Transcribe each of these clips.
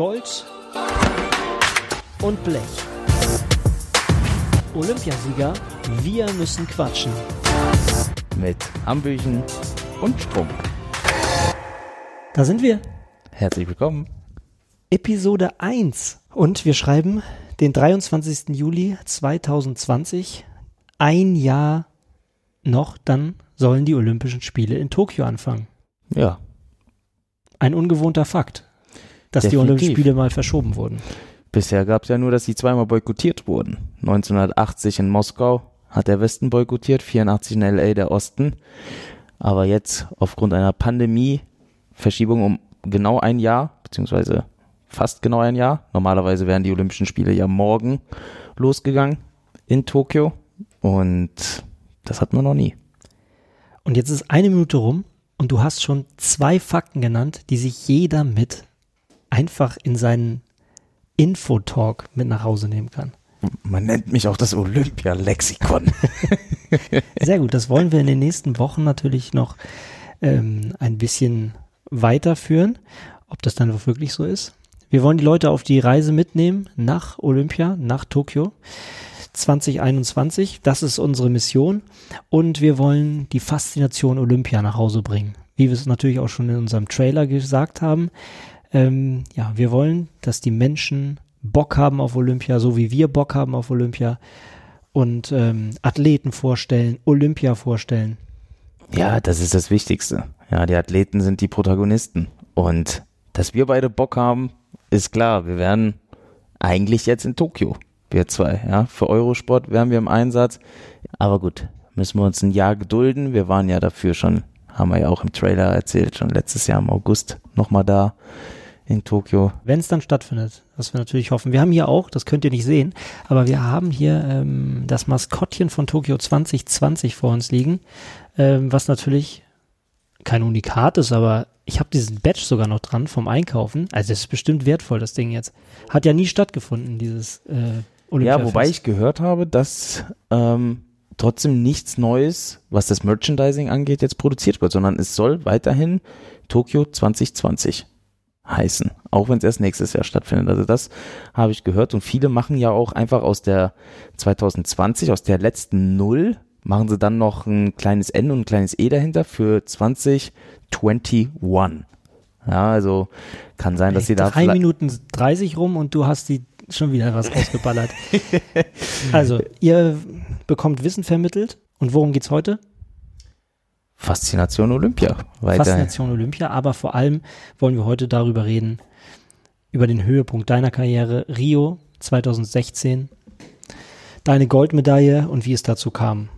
Gold und Blech. Olympiasieger, wir müssen quatschen. Mit Hambüchen und Sprung. Da sind wir. Herzlich willkommen. Episode 1. Und wir schreiben den 23. Juli 2020. Ein Jahr noch, dann sollen die Olympischen Spiele in Tokio anfangen. Ja. Ein ungewohnter Fakt, dass Definitiv. die Olympischen Spiele mal verschoben wurden. Bisher gab es ja nur, dass sie zweimal boykottiert wurden. 1980 in Moskau hat der Westen boykottiert, 84 in LA der Osten. Aber jetzt aufgrund einer Pandemie, Verschiebung um genau ein Jahr, beziehungsweise fast genau ein Jahr. Normalerweise wären die Olympischen Spiele ja morgen losgegangen in Tokio. Und das hatten wir noch nie. Und jetzt ist eine Minute rum und du hast schon zwei Fakten genannt, die sich jeder mit einfach in seinen Infotalk mit nach Hause nehmen kann. Man nennt mich auch das Olympia-Lexikon. Sehr gut, das wollen wir in den nächsten Wochen natürlich noch ähm, ein bisschen weiterführen, ob das dann wirklich so ist. Wir wollen die Leute auf die Reise mitnehmen nach Olympia, nach Tokio 2021. Das ist unsere Mission und wir wollen die Faszination Olympia nach Hause bringen. Wie wir es natürlich auch schon in unserem Trailer gesagt haben. Ähm, ja, wir wollen, dass die Menschen Bock haben auf Olympia, so wie wir Bock haben auf Olympia und ähm, Athleten vorstellen, Olympia vorstellen. Ja, das ist das Wichtigste. Ja, die Athleten sind die Protagonisten. Und dass wir beide Bock haben, ist klar. Wir werden eigentlich jetzt in Tokio, wir zwei. Ja, für Eurosport wären wir im Einsatz. Aber gut, müssen wir uns ein Jahr gedulden. Wir waren ja dafür schon, haben wir ja auch im Trailer erzählt, schon letztes Jahr im August nochmal da in Tokio. Wenn es dann stattfindet, was wir natürlich hoffen. Wir haben hier auch, das könnt ihr nicht sehen, aber wir haben hier ähm, das Maskottchen von Tokio 2020 vor uns liegen, ähm, was natürlich kein Unikat ist, aber ich habe diesen Badge sogar noch dran vom Einkaufen. Also das ist bestimmt wertvoll, das Ding jetzt. Hat ja nie stattgefunden, dieses äh, Olympia. Ja, wobei ich gehört habe, dass ähm, trotzdem nichts Neues, was das Merchandising angeht, jetzt produziert wird, sondern es soll weiterhin Tokio 2020 heißen, auch wenn es erst nächstes Jahr stattfindet. Also das habe ich gehört und viele machen ja auch einfach aus der 2020, aus der letzten Null, machen sie dann noch ein kleines N und ein kleines E dahinter für 2021. Ja, also kann sein, dass sie da Drei Minuten 30 rum und du hast die schon wieder was rausgeballert. also, ihr bekommt Wissen vermittelt. Und worum geht's heute? Faszination Olympia. Weiter. Faszination Olympia, aber vor allem wollen wir heute darüber reden, über den Höhepunkt deiner Karriere, Rio 2016, deine Goldmedaille und wie es dazu kam.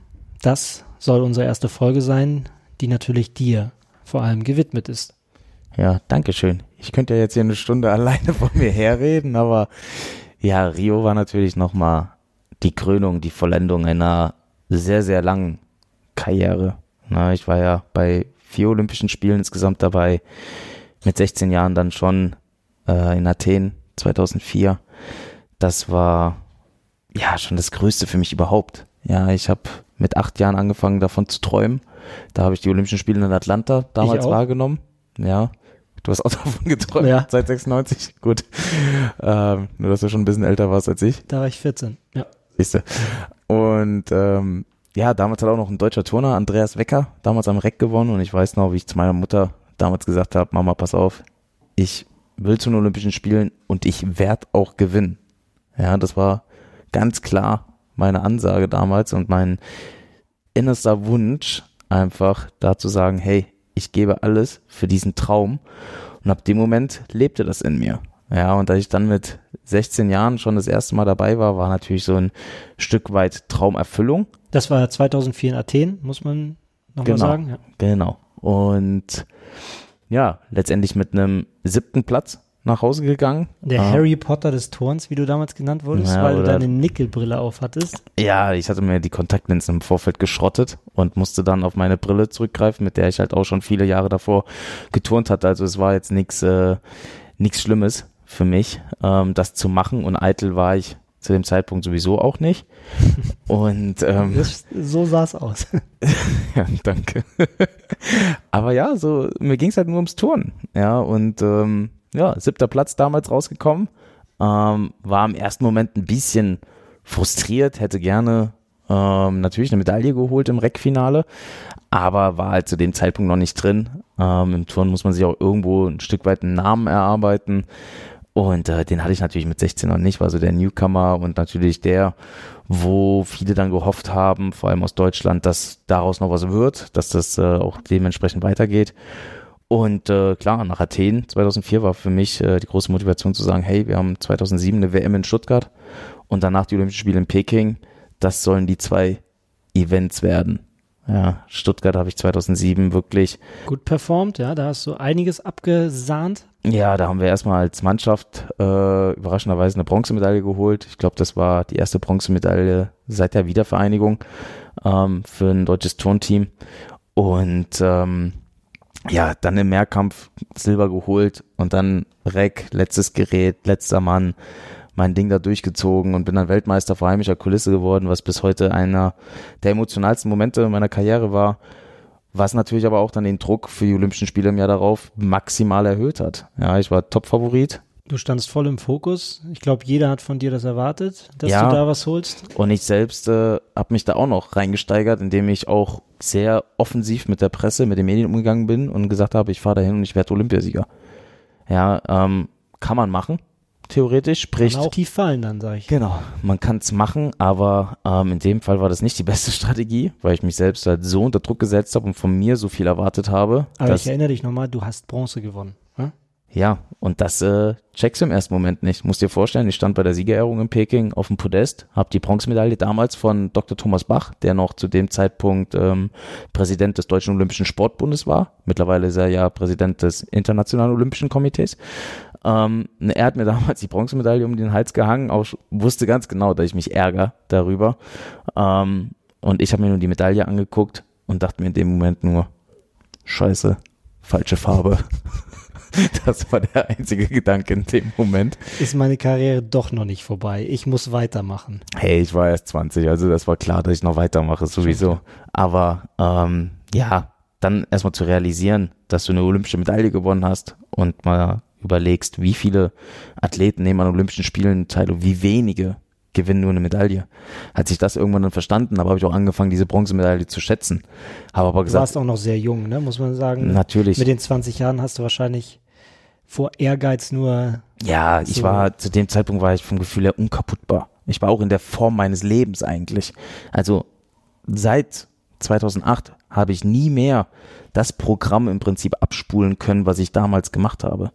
Das soll unsere erste Folge sein, die natürlich dir vor allem gewidmet ist. Ja, danke schön. Ich könnte ja jetzt hier eine Stunde alleine vor mir herreden, aber ja, Rio war natürlich nochmal die Krönung, die Vollendung einer sehr, sehr langen Karriere. Na, ich war ja bei vier Olympischen Spielen insgesamt dabei, mit 16 Jahren dann schon äh, in Athen 2004. Das war ja schon das Größte für mich überhaupt. Ja, ich habe mit acht Jahren angefangen davon zu träumen. Da habe ich die Olympischen Spiele in Atlanta damals wahrgenommen. Ja, Du hast auch davon geträumt, Ja. seit 96. Gut. Ähm, nur, dass du schon ein bisschen älter warst als ich. Da war ich 14. Ja. Siehste. Und ähm, ja, damals hat auch noch ein deutscher Turner, Andreas Wecker, damals am Reck gewonnen. Und ich weiß noch, wie ich zu meiner Mutter damals gesagt habe, Mama, pass auf, ich will zu den Olympischen Spielen und ich werde auch gewinnen. Ja, das war ganz klar meine Ansage damals und mein innerster Wunsch, einfach da zu sagen, hey, ich gebe alles für diesen Traum. Und ab dem Moment lebte das in mir. Ja, und als ich dann mit 16 Jahren schon das erste Mal dabei war, war natürlich so ein Stück weit Traumerfüllung. Das war 2004 in Athen, muss man nochmal Genau. sagen. Ja. Genau. Und ja, letztendlich mit einem siebten Platz nach Hause gegangen. Der Ah. Harry Potter des Turns, wie du damals genannt wurdest, Ja, weil du deine Nickelbrille auf hattest. Ja, ich hatte mir die Kontaktlinsen im Vorfeld geschrottet und musste dann auf meine Brille zurückgreifen, mit der ich halt auch schon viele Jahre davor geturnt hatte. Also es war jetzt nichts äh, nichts Schlimmes für mich, ähm, das zu machen. Und eitel war ich zu dem Zeitpunkt sowieso auch nicht. Und ähm, Das, so sah es aus. ja, danke. Aber ja, so mir ging es halt nur ums Turnen. Ja, und ähm, ja, siebter Platz damals rausgekommen. Ähm, war im ersten Moment ein bisschen frustriert, hätte gerne ähm, natürlich eine Medaille geholt im Reckfinale, aber war halt zu dem Zeitpunkt noch nicht drin. Ähm, Im Turn muss man sich auch irgendwo ein Stück weit einen Namen erarbeiten. Und äh, den hatte ich natürlich mit 16 noch nicht, war so der Newcomer und natürlich der, wo viele dann gehofft haben, vor allem aus Deutschland, dass daraus noch was wird, dass das äh, auch dementsprechend weitergeht. Und äh, klar, nach Athen 2004 war für mich äh, die große Motivation zu sagen, hey, wir haben 2007 eine WM in Stuttgart und danach die Olympischen Spiele in Peking. Das sollen die zwei Events werden. Ja, Stuttgart habe ich 2007 wirklich gut performt, ja, da hast du einiges abgesahnt. Ja, da haben wir erstmal als Mannschaft äh, überraschenderweise eine Bronzemedaille geholt. Ich glaube, das war die erste Bronzemedaille seit der Wiedervereinigung ähm, für ein deutsches Turnteam. Und ähm, ja, dann im Mehrkampf Silber geholt und dann Reck, letztes Gerät, letzter Mann mein Ding da durchgezogen und bin dann Weltmeister vor heimischer Kulisse geworden, was bis heute einer der emotionalsten Momente meiner Karriere war, was natürlich aber auch dann den Druck für die Olympischen Spiele im Jahr darauf maximal erhöht hat. Ja, ich war Top-Favorit. Du standst voll im Fokus. Ich glaube, jeder hat von dir das erwartet, dass ja, du da was holst. Und ich selbst äh, habe mich da auch noch reingesteigert, indem ich auch sehr offensiv mit der Presse, mit den Medien umgegangen bin und gesagt habe, ich fahre dahin und ich werde Olympiasieger. Ja, ähm, kann man machen theoretisch. Sprich, kann auch tief fallen dann, sage ich. Genau, man kann es machen, aber ähm, in dem Fall war das nicht die beste Strategie, weil ich mich selbst halt so unter Druck gesetzt habe und von mir so viel erwartet habe. Aber ich erinnere dich nochmal, du hast Bronze gewonnen. Hm? Ja, und das äh, checkst du im ersten Moment nicht. Musst dir vorstellen, ich stand bei der Siegerehrung in Peking auf dem Podest, habe die Bronzemedaille damals von Dr. Thomas Bach, der noch zu dem Zeitpunkt ähm, Präsident des Deutschen Olympischen Sportbundes war. Mittlerweile ist er ja Präsident des Internationalen Olympischen Komitees. Ähm, er hat mir damals die Bronzemedaille um den Hals gehangen, auch wusste ganz genau, dass ich mich ärgere darüber. Ähm, und ich habe mir nur die Medaille angeguckt und dachte mir in dem Moment nur, scheiße, falsche Farbe. Das war der einzige Gedanke in dem Moment. Ist meine Karriere doch noch nicht vorbei. Ich muss weitermachen. Hey, ich war erst 20, also das war klar, dass ich noch weitermache, sowieso. Aber ähm, ja, dann erstmal zu realisieren, dass du eine olympische Medaille gewonnen hast und mal überlegst, wie viele Athleten nehmen an Olympischen Spielen teil und wie wenige gewinnen nur eine Medaille. Hat sich das irgendwann dann verstanden, aber habe ich auch angefangen, diese Bronzemedaille zu schätzen. Habe aber gesagt. Du warst auch noch sehr jung, ne, muss man sagen. Natürlich. Mit den 20 Jahren hast du wahrscheinlich vor Ehrgeiz nur. Ja, so ich war, zu dem Zeitpunkt war ich vom Gefühl her unkaputtbar. Ich war auch in der Form meines Lebens eigentlich. Also seit 2008 habe ich nie mehr das Programm im Prinzip abspulen können, was ich damals gemacht habe.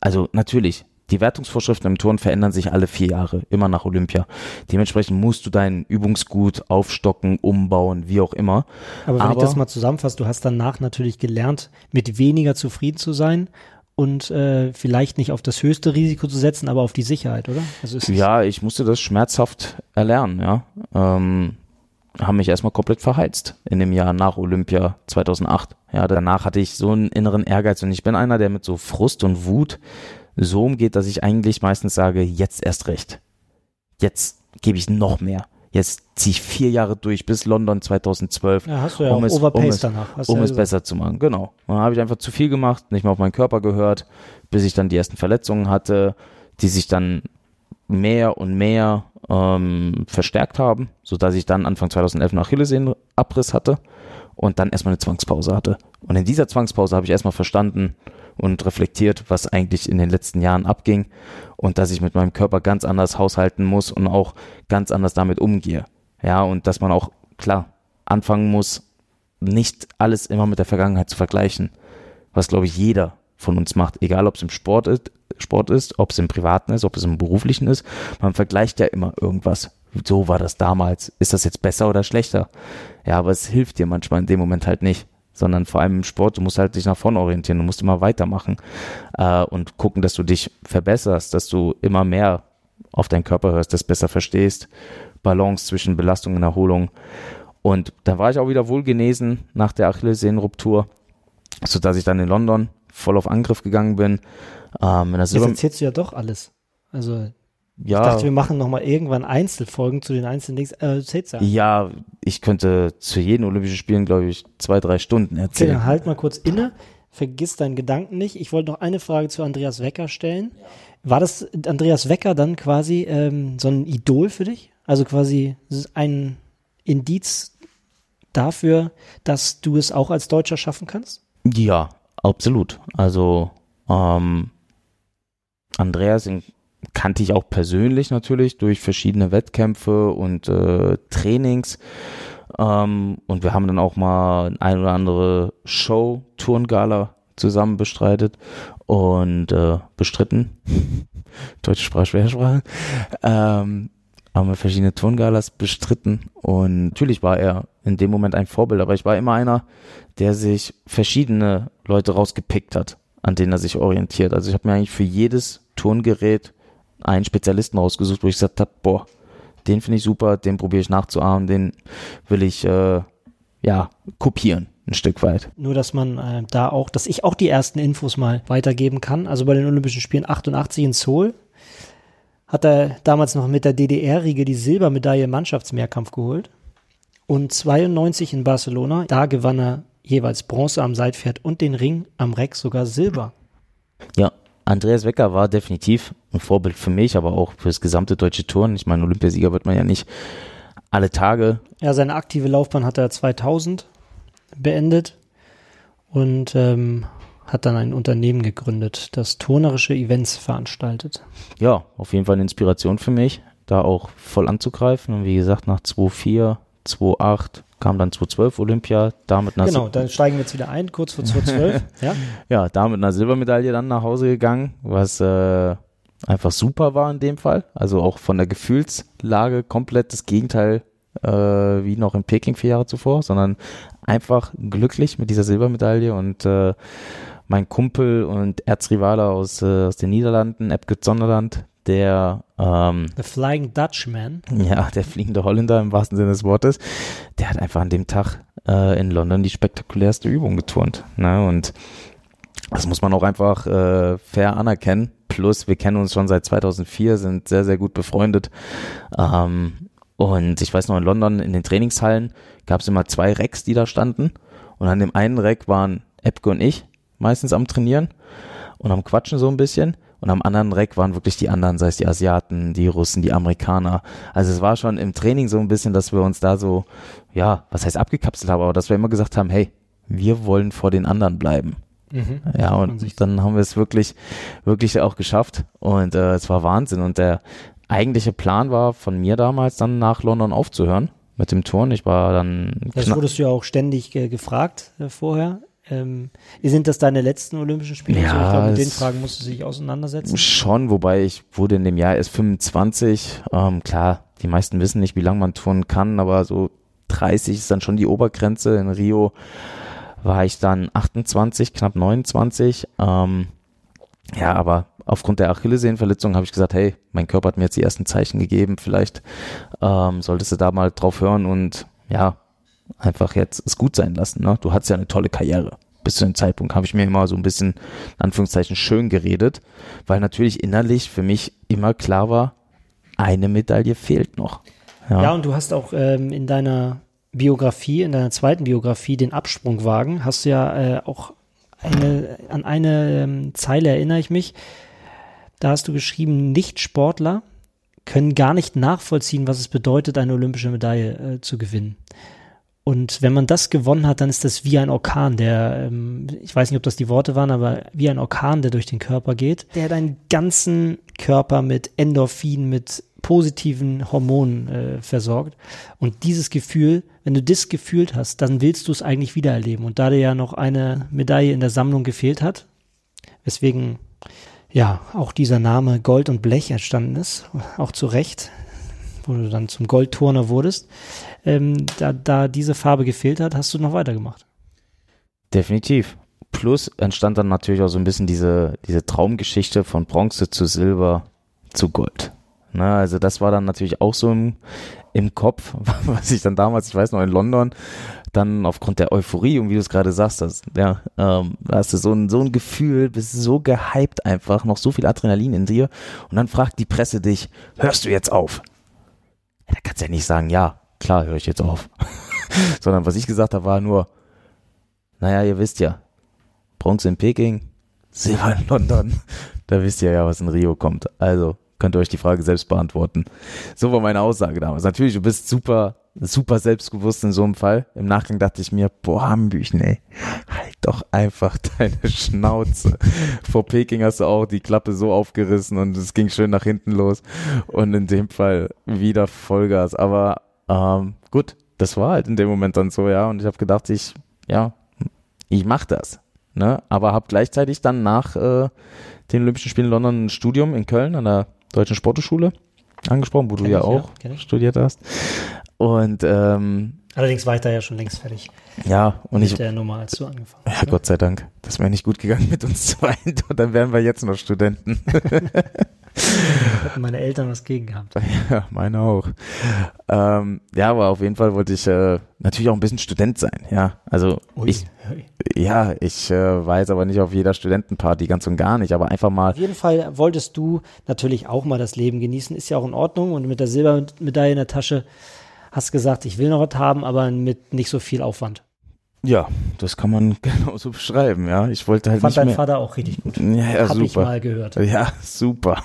Also natürlich, die Wertungsvorschriften im Turn verändern sich alle vier Jahre, immer nach Olympia. Dementsprechend musst du dein Übungsgut aufstocken, umbauen, wie auch immer. Aber wenn Aber, ich das mal zusammenfasse, du hast danach natürlich gelernt, mit weniger zufrieden zu sein und äh, vielleicht nicht auf das höchste Risiko zu setzen, aber auf die Sicherheit, oder? Also ja, ich musste das schmerzhaft erlernen, ja. Ähm, haben mich erstmal komplett verheizt in dem Jahr nach Olympia 2008. Ja, danach hatte ich so einen inneren Ehrgeiz und ich bin einer, der mit so Frust und Wut so umgeht, dass ich eigentlich meistens sage, jetzt erst recht. Jetzt gebe ich noch mehr. Jetzt ziehe ich vier Jahre durch bis London 2012. Ja, hast du ja um es, um es, danach. Um es besser zu machen, genau. Dann habe ich einfach zu viel gemacht, nicht mehr auf meinen Körper gehört, bis ich dann die ersten Verletzungen hatte, die sich dann mehr und mehr ähm, verstärkt haben, sodass ich dann Anfang 2011 einen Achillessehnenabriss hatte und dann erstmal eine Zwangspause hatte. Und in dieser Zwangspause habe ich erstmal verstanden und reflektiert, was eigentlich in den letzten Jahren abging und dass ich mit meinem Körper ganz anders haushalten muss und auch ganz anders damit umgehe. Ja, und dass man auch, klar, anfangen muss, nicht alles immer mit der Vergangenheit zu vergleichen, was, glaube ich, jeder von uns macht, egal ob es im Sport ist, Sport ist, ob es im Privaten ist, ob es im Beruflichen ist. Man vergleicht ja immer irgendwas. So war das damals. Ist das jetzt besser oder schlechter? Ja, aber es hilft dir manchmal in dem Moment halt nicht. Sondern vor allem im Sport, du musst halt dich nach vorne orientieren, du musst immer weitermachen äh, und gucken, dass du dich verbesserst, dass du immer mehr auf deinen Körper hörst, das besser verstehst. Balance zwischen Belastung und Erholung. Und da war ich auch wieder wohlgenesen nach der Achillessehnenruptur, sodass ich dann in London voll auf Angriff gegangen bin. Ähm, das Jetzt erzählst du ja doch alles. Also ja. Ich dachte, wir machen nochmal irgendwann Einzelfolgen zu den einzelnen Dings. Äh, ja. ja, ich könnte zu jedem Olympischen Spielen, glaube ich, zwei, drei Stunden erzählen. Okay, dann halt mal kurz inne. vergiss deinen Gedanken nicht. Ich wollte noch eine Frage zu Andreas Wecker stellen. War das Andreas Wecker dann quasi ähm, so ein Idol für dich? Also quasi ein Indiz dafür, dass du es auch als Deutscher schaffen kannst? Ja, absolut. Also ähm, Andreas kannte ich auch persönlich natürlich durch verschiedene Wettkämpfe und äh, Trainings. Ähm, und wir haben dann auch mal ein oder andere Show, Turngala zusammen bestreitet und äh, bestritten. Deutsche Sprache, Schwersprache. Ähm, haben wir verschiedene Turngalas bestritten und natürlich war er in dem Moment ein Vorbild, aber ich war immer einer, der sich verschiedene Leute rausgepickt hat, an denen er sich orientiert. Also ich habe mir eigentlich für jedes Turngerät einen Spezialisten rausgesucht, wo ich gesagt habe, boah, den finde ich super, den probiere ich nachzuahmen, den will ich äh, ja kopieren ein Stück weit. Nur, dass man äh, da auch, dass ich auch die ersten Infos mal weitergeben kann. Also bei den Olympischen Spielen 88 in Seoul hat er damals noch mit der DDR-Riege die Silbermedaille im Mannschaftsmehrkampf geholt. Und 92 in Barcelona, da gewann er jeweils Bronze am Seitpferd und den Ring am Reck sogar Silber. Ja, Andreas Wecker war definitiv ein Vorbild für mich, aber auch für das gesamte deutsche Turnen. Ich meine, Olympiasieger wird man ja nicht alle Tage. Ja, seine aktive Laufbahn hat er 2000 beendet und ähm, hat dann ein Unternehmen gegründet, das turnerische Events veranstaltet. Ja, auf jeden Fall eine Inspiration für mich, da auch voll anzugreifen. Und wie gesagt, nach 2.4, 2.8 kam dann 2012 Olympia, damit nach Genau, da steigen wir jetzt wieder ein, kurz vor 2012. ja? ja, da mit einer Silbermedaille dann nach Hause gegangen, was äh, einfach super war in dem Fall. Also auch von der Gefühlslage komplett das Gegenteil äh, wie noch in Peking vier Jahre zuvor, sondern einfach glücklich mit dieser Silbermedaille und äh, mein Kumpel und Erzrivale aus, äh, aus den Niederlanden, Epke Zonderland, der ähm, The Flying Dutchman. Ja, der fliegende Holländer im wahrsten Sinne des Wortes, der hat einfach an dem Tag äh, in London die spektakulärste Übung geturnt. Ne? Und das muss man auch einfach äh, fair anerkennen. Plus, wir kennen uns schon seit 2004, sind sehr, sehr gut befreundet. Ähm, und ich weiß noch, in London in den Trainingshallen gab es immer zwei Recks, die da standen. Und an dem einen Reck waren Epke und ich meistens am Trainieren und am Quatschen so ein bisschen. Und am anderen Reck waren wirklich die anderen, sei es die Asiaten, die Russen, die Amerikaner. Also es war schon im Training so ein bisschen, dass wir uns da so, ja, was heißt abgekapselt haben, aber dass wir immer gesagt haben, hey, wir wollen vor den anderen bleiben. Mhm, ja, und dann haben wir es wirklich, wirklich auch geschafft. Und äh, es war Wahnsinn. Und der eigentliche Plan war von mir damals dann nach London aufzuhören mit dem Turn. Ich war dann. Das wurdest du ja auch ständig äh, gefragt äh, vorher. Ähm, sind das deine letzten Olympischen Spiele? Ja, also ich glaube, mit den Fragen musst du dich auseinandersetzen. Schon, wobei ich wurde in dem Jahr erst 25. Ähm, klar, die meisten wissen nicht, wie lange man turnen kann, aber so 30 ist dann schon die Obergrenze. In Rio war ich dann 28, knapp 29. Ähm, ja, aber aufgrund der Achillessehnenverletzung habe ich gesagt, hey, mein Körper hat mir jetzt die ersten Zeichen gegeben, vielleicht ähm, solltest du da mal drauf hören und ja, einfach jetzt es gut sein lassen. Ne? Du hattest ja eine tolle Karriere. Bis zu dem Zeitpunkt habe ich mir immer so ein bisschen, in Anführungszeichen, schön geredet, weil natürlich innerlich für mich immer klar war, eine Medaille fehlt noch. Ja, ja und du hast auch ähm, in deiner Biografie, in deiner zweiten Biografie, den Absprungwagen, hast du ja äh, auch eine, an eine ähm, Zeile erinnere ich mich. Da hast du geschrieben, Nicht-Sportler können gar nicht nachvollziehen, was es bedeutet, eine olympische Medaille äh, zu gewinnen. Und wenn man das gewonnen hat, dann ist das wie ein Orkan, der, ähm, ich weiß nicht, ob das die Worte waren, aber wie ein Orkan, der durch den Körper geht, der deinen ganzen Körper mit Endorphin, mit positiven Hormonen äh, versorgt. Und dieses Gefühl, wenn du das gefühlt hast, dann willst du es eigentlich wiedererleben. Und da dir ja noch eine Medaille in der Sammlung gefehlt hat, weswegen ja auch dieser Name Gold und Blech entstanden ist, auch zu Recht, wo du dann zum Goldturner wurdest, ähm, da, da diese Farbe gefehlt hat, hast du noch weitergemacht. Definitiv. Plus entstand dann natürlich auch so ein bisschen diese, diese Traumgeschichte von Bronze zu Silber zu Gold. Ne, also das war dann natürlich auch so im, im Kopf, was ich dann damals, ich weiß noch, in London, dann aufgrund der Euphorie und wie du es gerade sagst, das, ja, ähm, hast du so ein, so ein Gefühl, bist so gehypt einfach, noch so viel Adrenalin in dir und dann fragt die Presse dich, hörst du jetzt auf? Ja, da kannst du ja nicht sagen, ja, klar höre ich jetzt auf. Sondern was ich gesagt habe, war nur, naja, ihr wisst ja, Bronze in Peking, Silber in London. Da wisst ihr ja, was in Rio kommt. Also könnt ihr euch die Frage selbst beantworten. So war meine Aussage damals. Natürlich, du bist super, super selbstbewusst in so einem Fall. Im Nachgang dachte ich mir, boah, Hambüchen, ey, halt doch einfach deine Schnauze. Vor Peking hast du auch die Klappe so aufgerissen und es ging schön nach hinten los. Und in dem Fall wieder Vollgas. Aber ähm, gut, das war halt in dem Moment dann so, ja. Und ich habe gedacht, ich, ja, ich mach das. Ne? Aber habe gleichzeitig dann nach äh, den Olympischen Spielen in London ein Studium in Köln an der Deutschen Sporthochschule angesprochen, wo kenn du ja ich, auch ja, studiert hast. Und ähm, allerdings war ich da ja schon längst fertig. Ja, und mit ich. der Nummer, als du angefangen hast. Ja, ne? Gott sei Dank. Das wäre nicht gut gegangen mit uns zwei. Und dann wären wir jetzt noch Studenten. Meine Eltern was gegen gehabt. Ja, meine auch. Ähm, ja, aber auf jeden Fall wollte ich äh, natürlich auch ein bisschen Student sein. Ja, also ui, ich, ja, ich äh, jetzt aber nicht auf jeder Studentenparty, ganz und gar nicht, aber einfach mal. Auf jeden Fall wolltest du natürlich auch mal das Leben genießen, ist ja auch in Ordnung und mit der Silbermedaille in der Tasche hast gesagt, ich will noch was haben, aber mit nicht so viel Aufwand. Ja, das kann man genauso beschreiben, ja. Ich wollte halt Fand nicht dein mehr. Vater auch richtig gut. Ja, ja Hab super. ich mal gehört. Ja, super.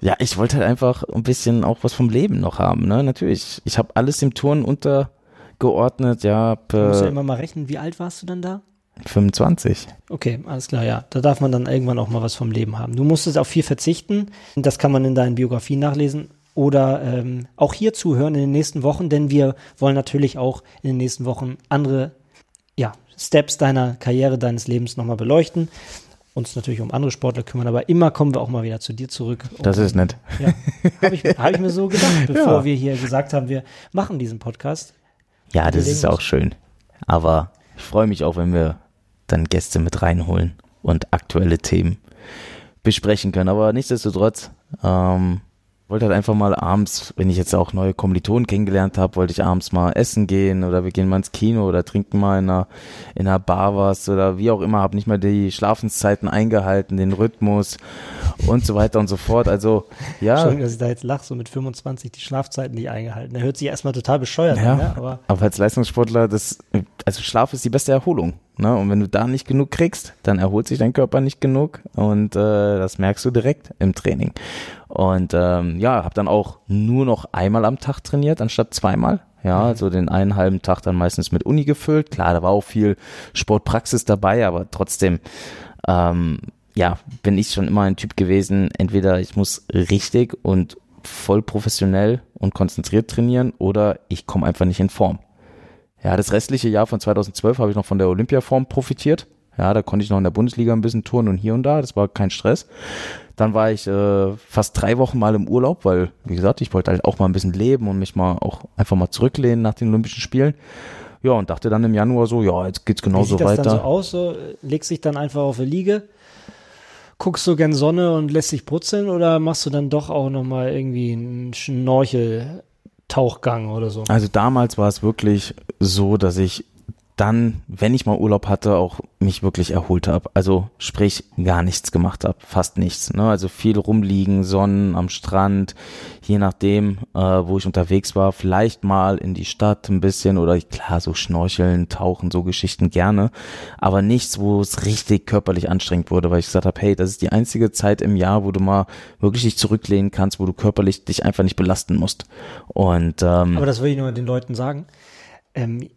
Ja, ich wollte halt einfach ein bisschen auch was vom Leben noch haben, ne? Natürlich. Ich habe alles im Turnen untergeordnet, ja. Du musst ja immer mal rechnen, wie alt warst du dann da? 25. Okay, alles klar, ja. Da darf man dann irgendwann auch mal was vom Leben haben. Du musstest auf viel verzichten. Das kann man in deinen Biografien nachlesen oder ähm, auch hier zuhören in den nächsten Wochen, denn wir wollen natürlich auch in den nächsten Wochen andere Steps deiner Karriere, deines Lebens nochmal beleuchten. Uns natürlich um andere Sportler kümmern, aber immer kommen wir auch mal wieder zu dir zurück. Das ist nett. Ja, habe ich, hab ich mir so gedacht, bevor ja. wir hier gesagt haben, wir machen diesen Podcast. Ja, das ist auch schön. Aber ich freue mich auch, wenn wir dann Gäste mit reinholen und aktuelle Themen besprechen können. Aber nichtsdestotrotz, ähm, wollte halt einfach mal abends, wenn ich jetzt auch neue Kommilitonen kennengelernt habe, wollte ich abends mal essen gehen oder wir gehen mal ins Kino oder trinken mal in einer, in einer Bar was oder wie auch immer, habe nicht mal die Schlafenszeiten eingehalten, den Rhythmus und so weiter und so fort. Also, ja. Entschuldigung, dass ich da jetzt lache, so mit 25 die Schlafzeiten nicht eingehalten. Der hört sich erstmal total bescheuert ja, an, ne? aber. Aber als Leistungssportler, das, also Schlaf ist die beste Erholung. Ne? Und wenn du da nicht genug kriegst, dann erholt sich dein Körper nicht genug und äh, das merkst du direkt im Training. Und ähm, ja, habe dann auch nur noch einmal am Tag trainiert, anstatt zweimal. Ja, mhm. also den einen halben Tag dann meistens mit Uni gefüllt. Klar, da war auch viel Sportpraxis dabei, aber trotzdem, ähm, ja, bin ich schon immer ein Typ gewesen, entweder ich muss richtig und voll professionell und konzentriert trainieren oder ich komme einfach nicht in Form. Ja, das restliche Jahr von 2012 habe ich noch von der Olympiaform profitiert. Ja, da konnte ich noch in der Bundesliga ein bisschen touren und hier und da. Das war kein Stress. Dann war ich äh, fast drei Wochen mal im Urlaub, weil, wie gesagt, ich wollte halt auch mal ein bisschen leben und mich mal auch einfach mal zurücklehnen nach den Olympischen Spielen. Ja, und dachte dann im Januar so, ja, jetzt geht's genauso weiter. Wie sieht das dann so aus? So, legst dich dann einfach auf die Liege, guckst du gern Sonne und lässt dich brutzeln oder machst du dann doch auch nochmal irgendwie einen Schnorchel Tauchgang oder so. Also damals war es wirklich so, dass ich dann, wenn ich mal Urlaub hatte, auch mich wirklich erholt habe. Also sprich gar nichts gemacht habe, fast nichts. Ne? Also viel rumliegen, Sonnen am Strand, je nachdem, äh, wo ich unterwegs war, vielleicht mal in die Stadt ein bisschen oder klar so schnorcheln, tauchen, so Geschichten gerne, aber nichts, wo es richtig körperlich anstrengend wurde, weil ich gesagt habe, hey, das ist die einzige Zeit im Jahr, wo du mal wirklich dich zurücklehnen kannst, wo du körperlich dich einfach nicht belasten musst. Und ähm, aber das will ich nur den Leuten sagen. Ähm,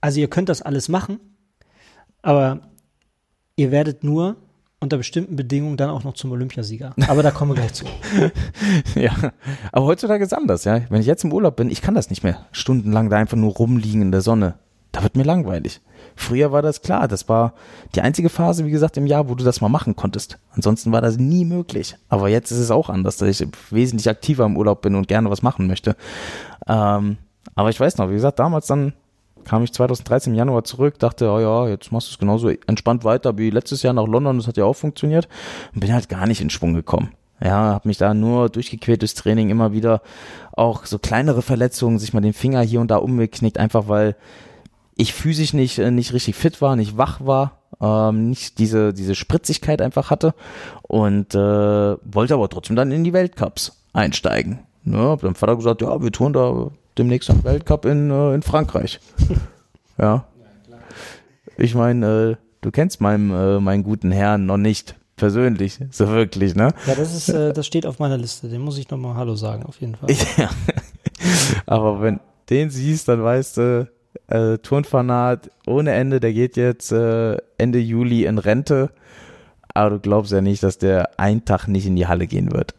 also ihr könnt das alles machen, aber ihr werdet nur unter bestimmten Bedingungen dann auch noch zum Olympiasieger. Aber da kommen wir gleich zu. ja, aber heutzutage ist anders, ja. Wenn ich jetzt im Urlaub bin, ich kann das nicht mehr. Stundenlang da einfach nur rumliegen in der Sonne. Da wird mir langweilig. Früher war das klar. Das war die einzige Phase, wie gesagt, im Jahr, wo du das mal machen konntest. Ansonsten war das nie möglich. Aber jetzt ist es auch anders, dass ich wesentlich aktiver im Urlaub bin und gerne was machen möchte. Ähm, aber ich weiß noch, wie gesagt, damals dann kam ich 2013 im Januar zurück, dachte, oh ja, jetzt machst du es genauso entspannt weiter wie letztes Jahr nach London, das hat ja auch funktioniert und bin halt gar nicht in Schwung gekommen. Ja, habe mich da nur durchgequält durchs Training, immer wieder auch so kleinere Verletzungen, sich mal den Finger hier und da umgeknickt, einfach weil ich physisch nicht, äh, nicht richtig fit war, nicht wach war, ähm, nicht diese, diese Spritzigkeit einfach hatte und äh, wollte aber trotzdem dann in die Weltcups einsteigen. Ja, hab dann Vater gesagt, ja, wir tun da demnächst am Weltcup in, äh, in Frankreich. ja. Ich meine, äh, du kennst meinen, äh, meinen guten Herrn noch nicht persönlich, so wirklich, ne? Ja, das ist, äh, das steht auf meiner Liste. Den muss ich nochmal Hallo sagen, auf jeden Fall. Ja. Aber wenn den siehst, dann weißt du, äh, Turnfanat ohne Ende, der geht jetzt äh, Ende Juli in Rente. Aber du glaubst ja nicht, dass der einen Tag nicht in die Halle gehen wird.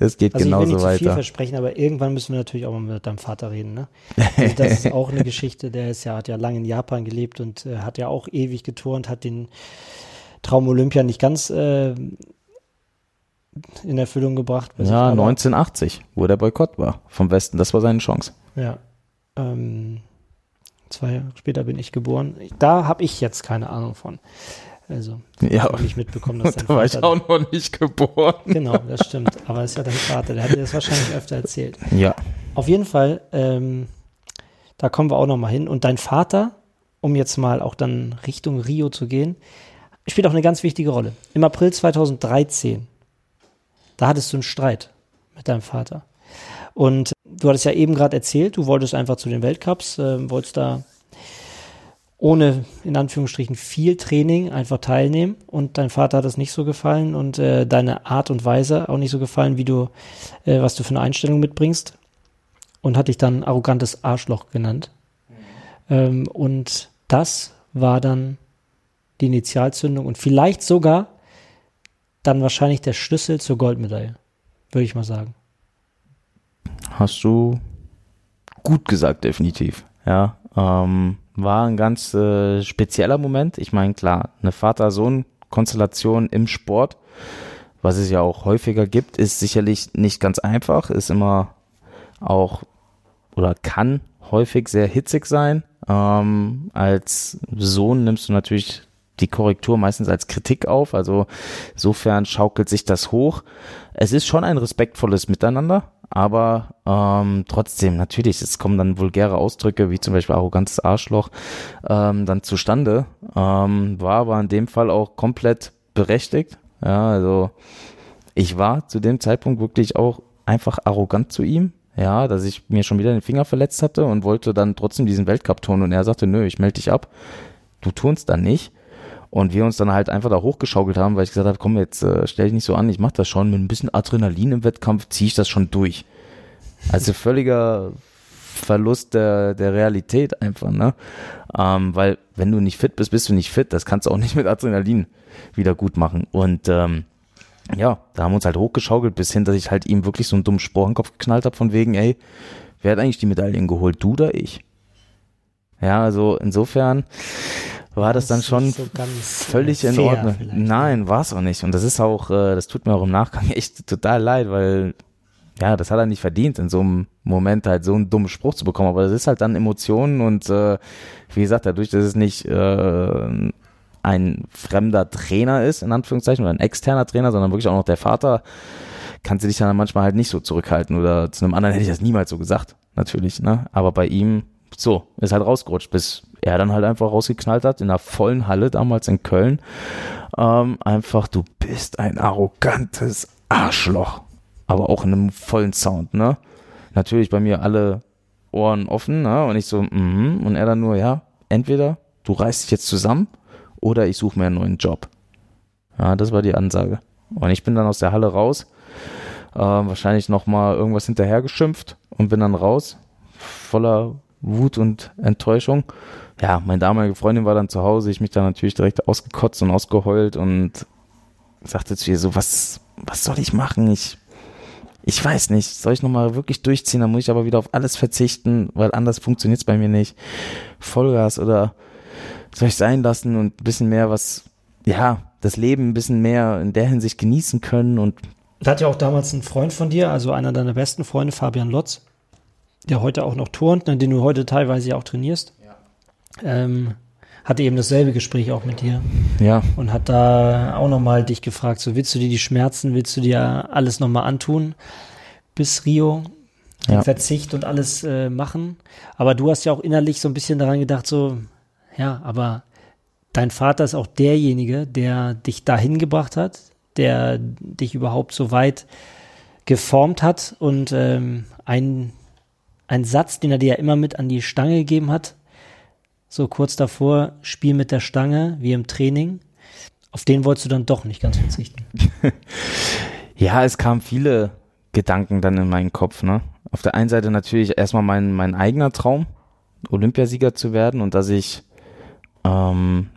Das geht also genauso ich will nicht weiter. Zu viel versprechen, aber irgendwann müssen wir natürlich auch mal mit deinem Vater reden. Ne? Also das ist auch eine Geschichte. Der ist ja, hat ja lange in Japan gelebt und äh, hat ja auch ewig geturnt, hat den Traum Olympia nicht ganz äh, in Erfüllung gebracht. Ja, 1980, wo der Boykott war vom Westen. Das war seine Chance. Ja. Ähm, zwei Jahre später bin ich geboren. Da habe ich jetzt keine Ahnung von. Also, ja. habe ich mitbekommen, dass dein da war ich auch noch nicht geboren. Genau, das stimmt. Aber es ist ja dein Vater, der hat dir das wahrscheinlich öfter erzählt. Ja. Auf jeden Fall, ähm, da kommen wir auch noch mal hin. Und dein Vater, um jetzt mal auch dann Richtung Rio zu gehen, spielt auch eine ganz wichtige Rolle. Im April 2013, da hattest du einen Streit mit deinem Vater. Und du hattest ja eben gerade erzählt, du wolltest einfach zu den Weltcups, äh, wolltest da ohne in Anführungsstrichen viel Training einfach teilnehmen und dein Vater hat es nicht so gefallen und äh, deine Art und Weise auch nicht so gefallen, wie du, äh, was du für eine Einstellung mitbringst und hat dich dann arrogantes Arschloch genannt. Mhm. Ähm, und das war dann die Initialzündung und vielleicht sogar dann wahrscheinlich der Schlüssel zur Goldmedaille, würde ich mal sagen. Hast du gut gesagt, definitiv. Ja, ähm, war ein ganz äh, spezieller Moment. Ich meine, klar, eine Vater-Sohn-Konstellation im Sport, was es ja auch häufiger gibt, ist sicherlich nicht ganz einfach, ist immer auch oder kann häufig sehr hitzig sein. Ähm, als Sohn nimmst du natürlich die Korrektur meistens als Kritik auf, also insofern schaukelt sich das hoch. Es ist schon ein respektvolles Miteinander, aber ähm, trotzdem, natürlich, es kommen dann vulgäre Ausdrücke, wie zum Beispiel arrogantes Arschloch, ähm, dann zustande. Ähm, war aber in dem Fall auch komplett berechtigt. Ja, also ich war zu dem Zeitpunkt wirklich auch einfach arrogant zu ihm. Ja, dass ich mir schon wieder den Finger verletzt hatte und wollte dann trotzdem diesen Weltcup tun und er sagte, nö, ich melde dich ab. Du turnst dann nicht. Und wir uns dann halt einfach da hochgeschaukelt haben, weil ich gesagt habe, komm, jetzt äh, stell dich nicht so an, ich mach das schon. Mit ein bisschen Adrenalin im Wettkampf ziehe ich das schon durch. Also völliger Verlust der, der Realität einfach, ne? Ähm, weil wenn du nicht fit bist, bist du nicht fit. Das kannst du auch nicht mit Adrenalin wieder gut machen. Und ähm, ja, da haben wir uns halt hochgeschaukelt, bis hin, dass ich halt ihm wirklich so einen dummen Spruch in den Kopf geknallt habe von wegen, ey, wer hat eigentlich die Medaillen geholt, du oder ich? Ja, also insofern war das, das dann schon so völlig in Ordnung. Nein, war es auch nicht. Und das ist auch, äh, das tut mir auch im Nachgang echt total leid, weil ja, das hat er nicht verdient, in so einem Moment halt so einen dummen Spruch zu bekommen. Aber das ist halt dann Emotionen und äh, wie gesagt, dadurch, dass es nicht äh, ein fremder Trainer ist, in Anführungszeichen, oder ein externer Trainer, sondern wirklich auch noch der Vater, kannst du dich dann manchmal halt nicht so zurückhalten. Oder zu einem anderen hätte ich das niemals so gesagt, natürlich. Ne? Aber bei ihm, so, ist halt rausgerutscht, bis er dann halt einfach rausgeknallt hat in einer vollen Halle damals in Köln. Ähm, einfach, du bist ein arrogantes Arschloch. Aber auch in einem vollen Sound, ne? Natürlich bei mir alle Ohren offen, ne? Und ich so, mhm. Und er dann nur, ja, entweder du reißt dich jetzt zusammen oder ich suche mir einen neuen Job. Ja, das war die Ansage. Und ich bin dann aus der Halle raus, äh, wahrscheinlich nochmal irgendwas hinterhergeschimpft und bin dann raus, voller Wut und Enttäuschung ja, meine damalige Freundin war dann zu Hause, ich mich dann natürlich direkt ausgekotzt und ausgeheult und sagte zu ihr so, was, was soll ich machen? Ich, ich weiß nicht, soll ich nochmal wirklich durchziehen, dann muss ich aber wieder auf alles verzichten, weil anders funktioniert es bei mir nicht. Vollgas oder soll ich sein lassen und ein bisschen mehr was, ja, das Leben ein bisschen mehr in der Hinsicht genießen können und da hat ja auch damals ein Freund von dir, also einer deiner besten Freunde, Fabian Lotz, der heute auch noch turnt, ne, den du heute teilweise ja auch trainierst ähm, hatte eben dasselbe Gespräch auch mit dir. Ja. Und hat da auch nochmal dich gefragt, so willst du dir die Schmerzen, willst du dir alles nochmal antun bis Rio, den ja. Verzicht und alles äh, machen. Aber du hast ja auch innerlich so ein bisschen daran gedacht, so, ja, aber dein Vater ist auch derjenige, der dich dahin gebracht hat, der dich überhaupt so weit geformt hat und ähm, ein, ein Satz, den er dir ja immer mit an die Stange gegeben hat, so kurz davor, Spiel mit der Stange, wie im Training. Auf den wolltest du dann doch nicht ganz verzichten. ja, es kamen viele Gedanken dann in meinen Kopf. Ne? Auf der einen Seite natürlich erstmal mein, mein eigener Traum, Olympiasieger zu werden und dass ich ähm,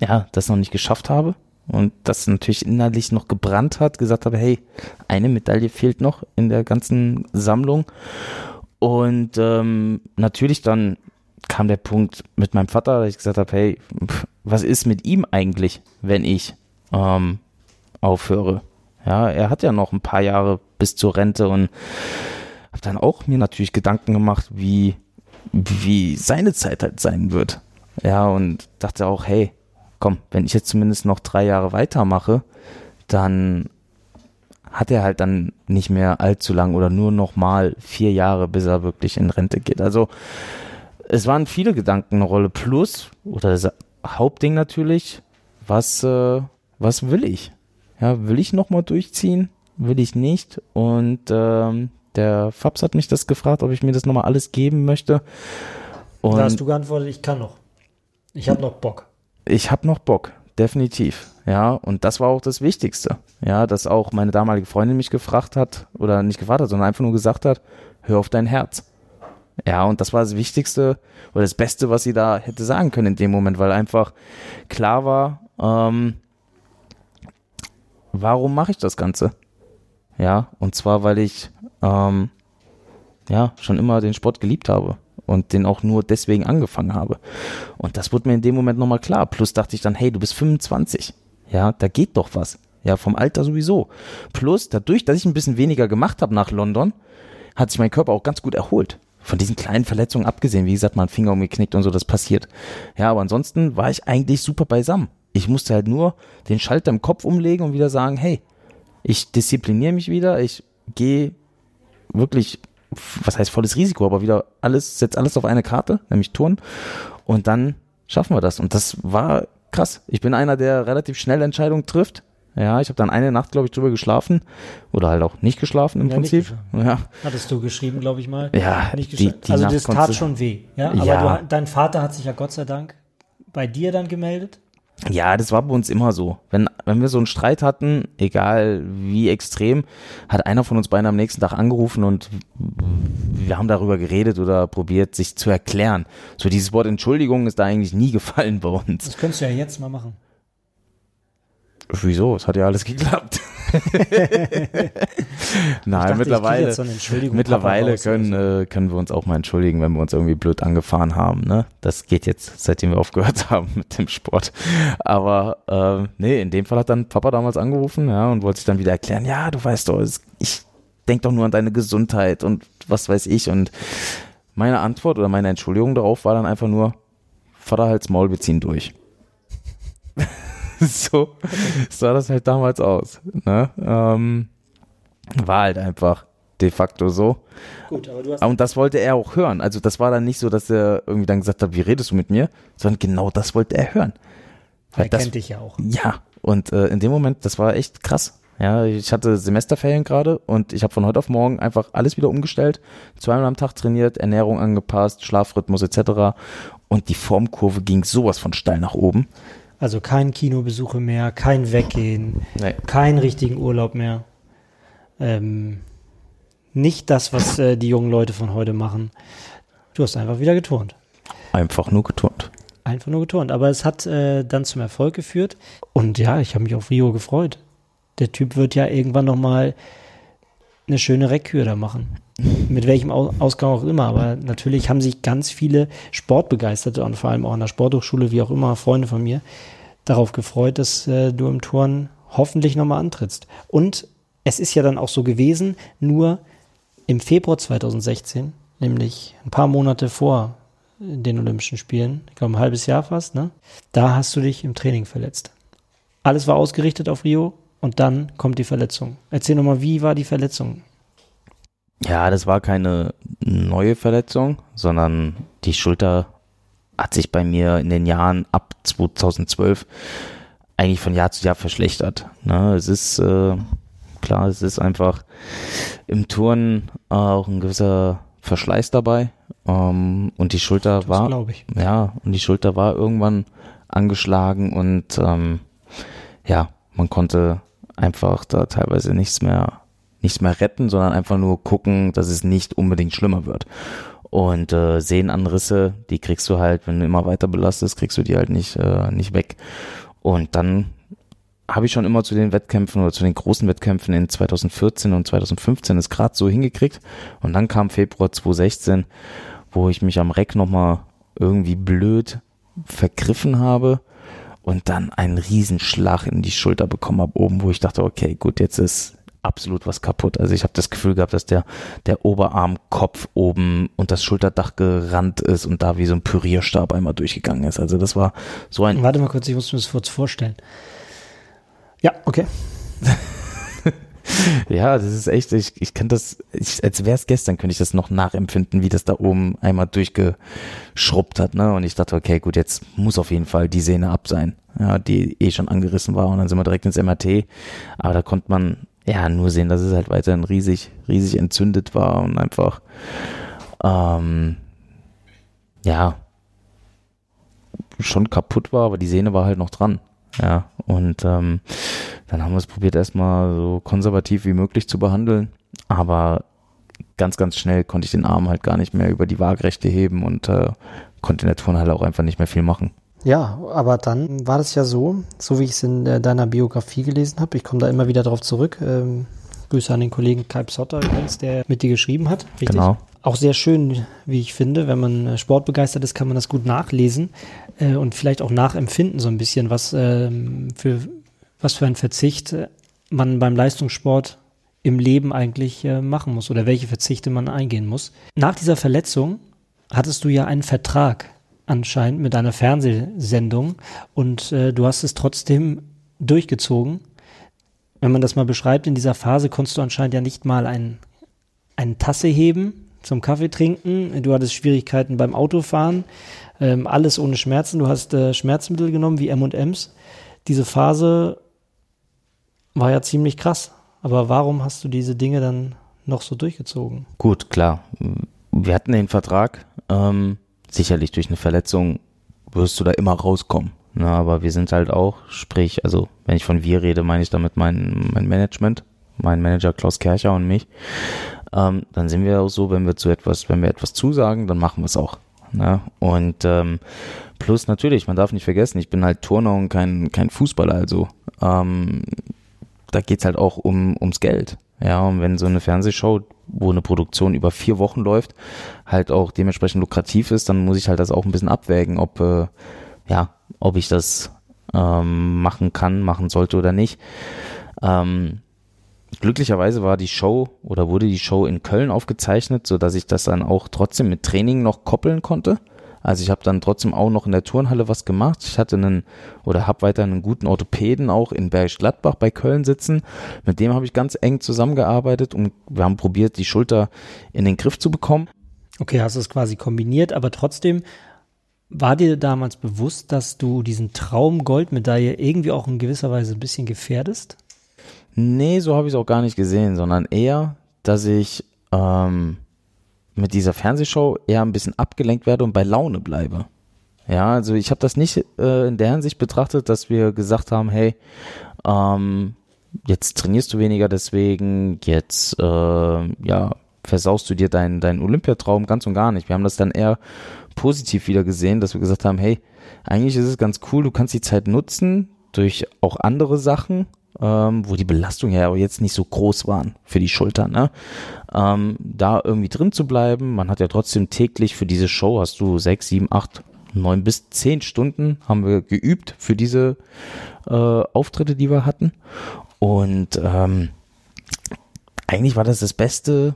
ja das noch nicht geschafft habe und das natürlich innerlich noch gebrannt hat, gesagt habe, hey, eine Medaille fehlt noch in der ganzen Sammlung. Und ähm, natürlich dann kam der Punkt mit meinem Vater, dass ich gesagt habe, hey, was ist mit ihm eigentlich, wenn ich ähm, aufhöre? Ja, er hat ja noch ein paar Jahre bis zur Rente und habe dann auch mir natürlich Gedanken gemacht, wie, wie seine Zeit halt sein wird. Ja, und dachte auch, hey, komm, wenn ich jetzt zumindest noch drei Jahre weitermache, dann hat er halt dann nicht mehr allzu lang oder nur noch mal vier Jahre, bis er wirklich in Rente geht. Also es waren viele Gedanken eine Rolle. Plus, oder das Hauptding natürlich, was, äh, was will ich? Ja, will ich nochmal durchziehen? Will ich nicht? Und ähm, der Fabs hat mich das gefragt, ob ich mir das nochmal alles geben möchte. Und da hast du geantwortet, ich kann noch. Ich habe noch Bock ich habe noch Bock, definitiv. Ja, und das war auch das Wichtigste. Ja, dass auch meine damalige Freundin mich gefragt hat, oder nicht gefragt hat, sondern einfach nur gesagt hat, hör auf dein Herz. Ja, und das war das Wichtigste oder das Beste, was sie da hätte sagen können in dem Moment, weil einfach klar war, ähm, warum mache ich das Ganze? Ja, und zwar, weil ich ähm, ja schon immer den Sport geliebt habe und den auch nur deswegen angefangen habe. Und das wurde mir in dem Moment nochmal klar. Plus dachte ich dann, hey, du bist 25. Ja, da geht doch was. Ja, vom Alter sowieso. Plus dadurch, dass ich ein bisschen weniger gemacht habe nach London, hat sich mein Körper auch ganz gut erholt. Von diesen kleinen Verletzungen abgesehen, wie gesagt, mal ein Finger umgeknickt und so, das passiert. Ja, aber ansonsten war ich eigentlich super beisammen. Ich musste halt nur den Schalter im Kopf umlegen und wieder sagen, hey, ich diszipliniere mich wieder, ich gehe wirklich was heißt volles Risiko, aber wieder alles, setzt alles auf eine Karte, nämlich Turn. Und dann schaffen wir das. Und das war krass. Ich bin einer, der relativ schnell Entscheidungen trifft. Ja, ich habe dann eine Nacht, glaube ich, drüber geschlafen. Oder halt auch nicht geschlafen im ja, Prinzip. Ja. Hattest du geschrieben, glaube ich mal. Ja, nicht die, die Also Nacht das tat schon weh. Ja, aber ja. Du, dein Vater hat sich ja Gott sei Dank bei dir dann gemeldet. Ja, das war bei uns immer so. Wenn, wenn wir so einen Streit hatten, egal wie extrem, hat einer von uns beiden am nächsten Tag angerufen und wir haben darüber geredet oder probiert, sich zu erklären. So dieses Wort Entschuldigung ist da eigentlich nie gefallen bei uns. Das könntest du ja jetzt mal machen. Wieso? Es hat ja alles geklappt. Nein, dachte, mittlerweile, mittlerweile können, äh, können wir uns auch mal entschuldigen, wenn wir uns irgendwie blöd angefahren haben. Ne? Das geht jetzt, seitdem wir aufgehört haben mit dem Sport. Aber äh, nee, in dem Fall hat dann Papa damals angerufen ja, und wollte sich dann wieder erklären, ja, du weißt doch, ich denk doch nur an deine Gesundheit und was weiß ich. Und meine Antwort oder meine Entschuldigung darauf war dann einfach nur, Vater halt's Maul, wir ziehen durch. so sah das halt damals aus. Ne? Ähm, war halt einfach de facto so. Gut, aber du hast und das wollte er auch hören. Also das war dann nicht so, dass er irgendwie dann gesagt hat, wie redest du mit mir, sondern genau das wollte er hören. er das, kennt dich ja auch. Ja, und äh, in dem Moment, das war echt krass. Ja, ich hatte Semesterferien gerade und ich habe von heute auf morgen einfach alles wieder umgestellt, zweimal am Tag trainiert, Ernährung angepasst, Schlafrhythmus etc. Und die Formkurve ging sowas von steil nach oben. Also kein Kinobesuche mehr, kein Weggehen, nee. keinen richtigen Urlaub mehr. Ähm, nicht das, was äh, die jungen Leute von heute machen. Du hast einfach wieder geturnt. Einfach nur geturnt. Einfach nur geturnt. Aber es hat äh, dann zum Erfolg geführt. Und ja, ich habe mich auf Rio gefreut. Der Typ wird ja irgendwann nochmal eine schöne Reckkür da machen. Mit welchem Ausgang auch immer. Aber natürlich haben sich ganz viele Sportbegeisterte und vor allem auch an der Sporthochschule, wie auch immer, Freunde von mir, darauf gefreut, dass äh, du im Turn hoffentlich nochmal antrittst. Und es ist ja dann auch so gewesen, nur im Februar 2016, nämlich ein paar Monate vor den Olympischen Spielen, ich glaube ein halbes Jahr fast, ne? Da hast du dich im Training verletzt. Alles war ausgerichtet auf Rio und dann kommt die Verletzung. Erzähl nochmal, wie war die Verletzung? Ja, das war keine neue Verletzung, sondern die Schulter hat sich bei mir in den Jahren ab 2012 eigentlich von Jahr zu Jahr verschlechtert. Ne? Es ist äh, klar, es ist einfach im Turnen auch ein gewisser Verschleiß dabei Ähm, und die Schulter Das war, glaube ich. ja, und die Schulter war irgendwann angeschlagen und ähm, ja, man konnte einfach da teilweise nichts mehr, nichts mehr retten, sondern einfach nur gucken, dass es nicht unbedingt schlimmer wird. Und äh, Sehnenanrisse, die kriegst du halt, wenn du immer weiter belastest, kriegst du die halt nicht, äh, nicht weg. Und dann habe ich schon immer zu den Wettkämpfen oder zu den großen Wettkämpfen in 2014 und 2015 es gerade so hingekriegt. Und dann kam Februar 2016, wo ich mich am Reck nochmal irgendwie blöd vergriffen habe und dann einen Riesenschlag in die Schulter bekommen habe oben, wo ich dachte, okay, gut, jetzt ist absolut was kaputt. Also ich habe das Gefühl gehabt, dass der, der Oberarmkopf oben und das Schulterdach gerannt ist und da wie so ein Pürierstab einmal durchgegangen ist. Also das war so ein Warte mal kurz, ich muss mir das kurz vorstellen. Ja, okay. Ja, das ist echt, ich, ich kann das, ich, als wäre es gestern, könnte ich das noch nachempfinden, wie das da oben einmal durchgeschrubbt hat, ne? Und ich dachte, okay, gut, jetzt muss auf jeden Fall die Sehne ab sein, ja, die eh schon angerissen war. Und dann sind wir direkt ins MRT. Aber da konnte man ja nur sehen, dass es halt weiterhin riesig, riesig entzündet war und einfach, ähm, ja, schon kaputt war, aber die Sehne war halt noch dran. Ja, und ähm, dann haben wir es probiert, erstmal so konservativ wie möglich zu behandeln. Aber ganz, ganz schnell konnte ich den Arm halt gar nicht mehr über die Waagrechte heben und äh, konnte in der Turnhalle auch einfach nicht mehr viel machen. Ja, aber dann war das ja so, so wie ich es in äh, deiner Biografie gelesen habe. Ich komme da immer wieder drauf zurück. Ähm, Grüße an den Kollegen Kai Sotter übrigens, der mit dir geschrieben hat. Richtig? Genau. Auch sehr schön, wie ich finde. Wenn man äh, sportbegeistert ist, kann man das gut nachlesen äh, und vielleicht auch nachempfinden so ein bisschen, was ähm, für was für ein Verzicht äh, man beim Leistungssport im Leben eigentlich äh, machen muss oder welche Verzichte man eingehen muss. Nach dieser Verletzung hattest du ja einen Vertrag anscheinend mit einer Fernsehsendung und äh, du hast es trotzdem durchgezogen. Wenn man das mal beschreibt, in dieser Phase konntest du anscheinend ja nicht mal ein, eine Tasse heben zum Kaffee trinken. Du hattest Schwierigkeiten beim Autofahren, ähm, alles ohne Schmerzen. Du hast äh, Schmerzmittel genommen wie M&M's. Diese Phase war ja ziemlich krass. Aber warum hast du diese Dinge dann noch so durchgezogen? Gut, klar. Wir hatten den Vertrag. Ähm, sicherlich durch eine Verletzung wirst du da immer rauskommen. Na, aber wir sind halt auch, sprich, also wenn ich von wir rede, meine ich damit mein, mein Management, mein Manager Klaus Kercher und mich. Ähm, dann sind wir auch so, wenn wir zu etwas, wenn wir etwas zusagen, dann machen wir es auch. Ne? Und ähm, plus natürlich, man darf nicht vergessen, ich bin halt Turner und kein, kein Fußballer, also ähm, da geht's halt auch um, ums Geld. Ja, und wenn so eine Fernsehshow, wo eine Produktion über vier Wochen läuft, halt auch dementsprechend lukrativ ist, dann muss ich halt das auch ein bisschen abwägen, ob, äh, ja, ob ich das ähm, machen kann, machen sollte oder nicht. Ähm, glücklicherweise war die Show oder wurde die Show in Köln aufgezeichnet, so dass ich das dann auch trotzdem mit Training noch koppeln konnte. Also ich habe dann trotzdem auch noch in der Turnhalle was gemacht. Ich hatte einen oder habe weiter einen guten Orthopäden auch in Bergisch Gladbach bei Köln sitzen. Mit dem habe ich ganz eng zusammengearbeitet und wir haben probiert, die Schulter in den Griff zu bekommen. Okay, hast du es quasi kombiniert, aber trotzdem war dir damals bewusst, dass du diesen Traum Goldmedaille irgendwie auch in gewisser Weise ein bisschen gefährdest? Nee, so habe ich es auch gar nicht gesehen, sondern eher, dass ich ähm, mit dieser Fernsehshow eher ein bisschen abgelenkt werde und bei Laune bleibe. Ja, also ich habe das nicht äh, in der Hinsicht betrachtet, dass wir gesagt haben, hey, ähm, jetzt trainierst du weniger, deswegen jetzt äh, ja versaust du dir deinen deinen Olympiatraum ganz und gar nicht. Wir haben das dann eher positiv wieder gesehen, dass wir gesagt haben, hey, eigentlich ist es ganz cool, du kannst die Zeit nutzen durch auch andere Sachen, ähm, wo die Belastung ja aber jetzt nicht so groß waren für die Schultern, ne? Ähm, da irgendwie drin zu bleiben. Man hat ja trotzdem täglich für diese Show hast du sechs, sieben, acht, neun bis zehn Stunden haben wir geübt für diese äh, Auftritte, die wir hatten. Und ähm, eigentlich war das das beste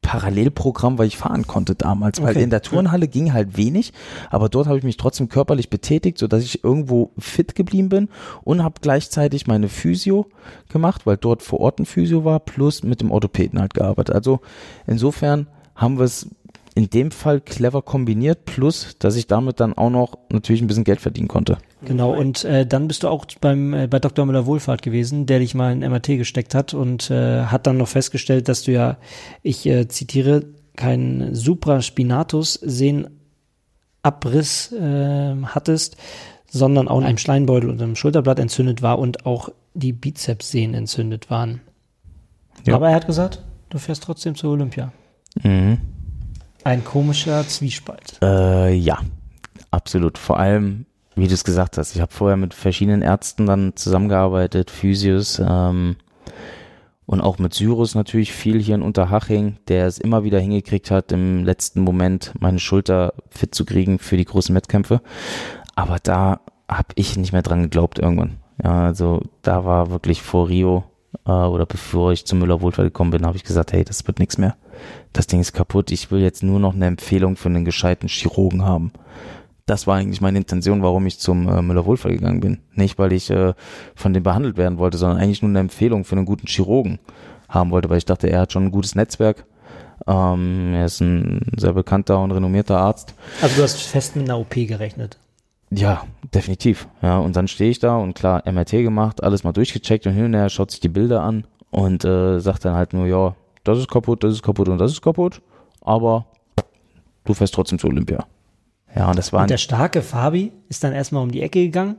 Parallelprogramm, weil ich fahren konnte damals, weil Okay. in der Turnhalle ging halt wenig, aber dort habe ich mich trotzdem körperlich betätigt, so dass ich irgendwo fit geblieben bin und habe gleichzeitig meine Physio gemacht, weil dort vor Ort ein Physio war, plus mit dem Orthopäden halt gearbeitet. Also insofern haben wir es in dem Fall clever kombiniert, plus dass ich damit dann auch noch natürlich ein bisschen Geld verdienen konnte. Genau, und äh, dann bist du auch beim, äh, bei Dr. Müller Wohlfahrt gewesen, der dich mal in MRT gesteckt hat und äh, hat dann noch festgestellt, dass du ja, ich äh, zitiere, keinen Supraspinatus-Sehnenabriss äh, hattest, sondern auch einem Schleimbeutel und einem Schulterblatt entzündet war und auch die Bizepssehnen entzündet waren. Ja. Aber er hat gesagt, du fährst trotzdem zur Olympia. Mhm. Ein komischer Zwiespalt. Äh, ja, absolut. Vor allem, wie du es gesagt hast, ich habe vorher mit verschiedenen Ärzten dann zusammengearbeitet, Physios ähm, und auch mit Cyrus natürlich viel hier in Unterhaching, der es immer wieder hingekriegt hat, im letzten Moment meine Schulter fit zu kriegen für die großen Wettkämpfe. Aber da habe ich nicht mehr dran geglaubt irgendwann. Ja, also da war wirklich vor Rio äh, oder bevor ich zum Müller Wohlfahrt gekommen bin, habe ich gesagt, hey, das wird nichts mehr. Das Ding ist kaputt. Ich will jetzt nur noch eine Empfehlung für einen gescheiten Chirurgen haben. Das war eigentlich meine Intention, warum ich zum äh, Müller Wohlfahrt gegangen bin. Nicht, weil ich äh, von dem behandelt werden wollte, sondern eigentlich nur eine Empfehlung für einen guten Chirurgen haben wollte, weil ich dachte, er hat schon ein gutes Netzwerk. Ähm, er ist ein sehr bekannter und renommierter Arzt. Also du hast fest mit einer OP gerechnet. Ja, definitiv. Ja, und dann stehe ich da und klar, MRT gemacht, alles mal durchgecheckt und hin und her schaut sich die Bilder an und äh, sagt dann halt nur, ja, das ist kaputt, das ist kaputt und das ist kaputt, aber du fährst trotzdem zu Olympia. Ja, und das war Und der starke Fabi ist dann erstmal um die Ecke gegangen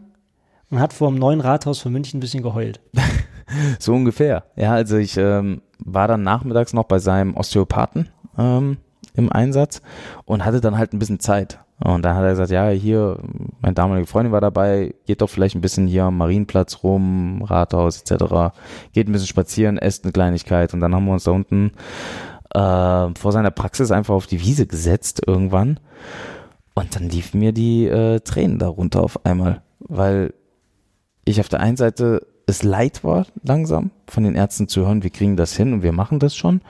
und hat vor dem neuen Rathaus von München ein bisschen geheult. so ungefähr. Ja, also ich ähm, war dann nachmittags noch bei seinem Osteopathen ähm, im Einsatz und hatte dann halt ein bisschen Zeit. Und dann hat er gesagt, ja, hier, meine damalige Freundin war dabei, geht doch vielleicht ein bisschen hier am Marienplatz rum, Rathaus etc., geht ein bisschen spazieren, esst eine Kleinigkeit und dann haben wir uns da unten äh, vor seiner Praxis einfach auf die Wiese gesetzt irgendwann und dann liefen mir die äh, Tränen darunter auf einmal, weil ich auf der einen Seite es leid war, langsam von den Ärzten zu hören, wir kriegen das hin und wir machen das schon.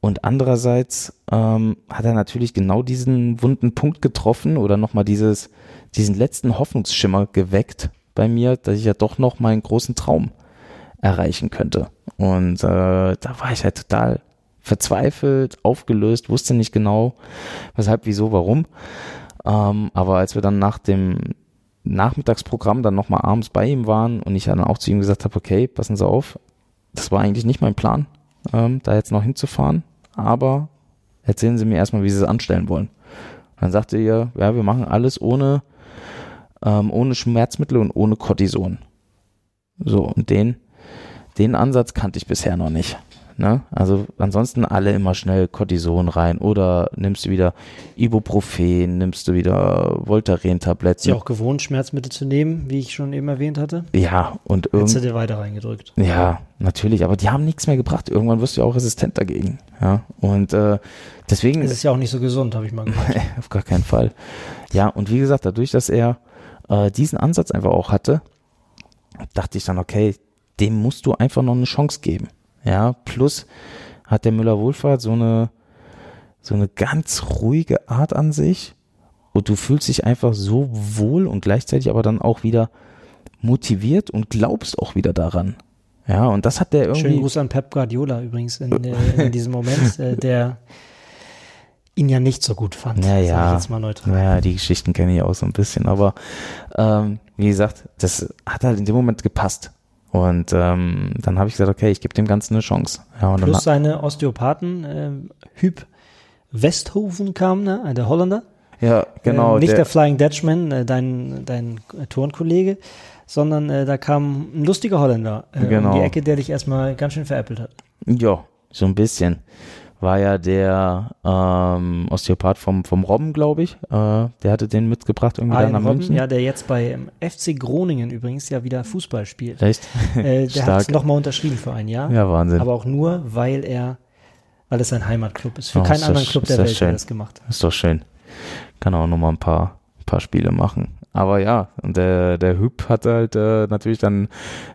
Und andererseits ähm, hat er natürlich genau diesen wunden Punkt getroffen oder nochmal dieses, diesen letzten Hoffnungsschimmer geweckt bei mir, dass ich ja doch noch meinen großen Traum erreichen könnte. Und äh, da war ich halt total verzweifelt, aufgelöst, wusste nicht genau, weshalb, wieso, warum. Ähm, aber als wir dann nach dem Nachmittagsprogramm dann nochmal abends bei ihm waren und ich dann auch zu ihm gesagt habe, okay, passen Sie auf, das war eigentlich nicht mein Plan, ähm, da jetzt noch hinzufahren, aber erzählen Sie mir erstmal, wie Sie es anstellen wollen. Dann sagte er, ja, wir machen alles ohne, ähm, ohne Schmerzmittel und ohne Cortison. So, und den, den Ansatz kannte ich bisher noch nicht. Ne? Also ansonsten alle immer schnell Cortison rein oder nimmst du wieder Ibuprofen, nimmst du wieder Ist Voltaren-Tabletten. ja auch gewohnt, Schmerzmittel zu nehmen, wie ich schon eben erwähnt hatte. Ja, und Hättest du irgendwie. dir weiter reingedrückt. Ja, natürlich, aber die haben nichts mehr gebracht. Irgendwann wirst du ja auch resistent dagegen. Ja, und äh, deswegen Es ist ja auch nicht so gesund, habe ich mal gehört. auf gar keinen Fall. Ja, und wie gesagt, dadurch, dass er äh, diesen Ansatz einfach auch hatte, dachte ich dann, okay, dem musst du einfach noch eine Chance geben. Ja, plus hat der Müller Wohlfahrt so eine, so eine ganz ruhige Art an sich und du fühlst dich einfach so wohl und gleichzeitig aber dann auch wieder motiviert und glaubst auch wieder daran. Ja, und das hat der irgendwie. Schönen Gruß an Pep Guardiola übrigens in, äh, in diesem Moment, äh, der ihn ja nicht so gut fand. Ja, sag ich ja. jetzt mal neutral. Naja, die Geschichten kenne ich auch so ein bisschen, aber ähm, wie gesagt, das hat halt in dem Moment gepasst. Und ähm, dann habe ich gesagt, okay, ich gebe dem Ganzen eine Chance. Ja, und Plus seine Osteopathen, äh, Hüb Westhoven kam, ne, äh, der Holländer. ja, genau. Äh, nicht der, der, Flying Dutchman, äh, dein, dein Turnkollege, sondern äh, da kam ein lustiger Holländer äh, um Genau. die Ecke, der dich erstmal ganz schön veräppelt hat. ja, so ein bisschen. War ja der ähm, Osteopath vom, vom Robben, glaube ich. Äh, der hatte den mitgebracht irgendwie Arjen dann nach Robben, München. ja, der jetzt bei ähm, FC Groningen übrigens ja wieder Fußball spielt. Echt? Äh, der hat es nochmal unterschrieben für ein Jahr. Ja, Wahnsinn. Aber auch nur, weil er, weil es sein Heimatclub ist. Für Oh, keinen ist das- anderen Club der das Welt schön. hat er das gemacht. Ist doch schön. Kann auch noch mal ein paar, paar Spiele machen. Aber ja, und der, der Hüb hat halt äh, natürlich dann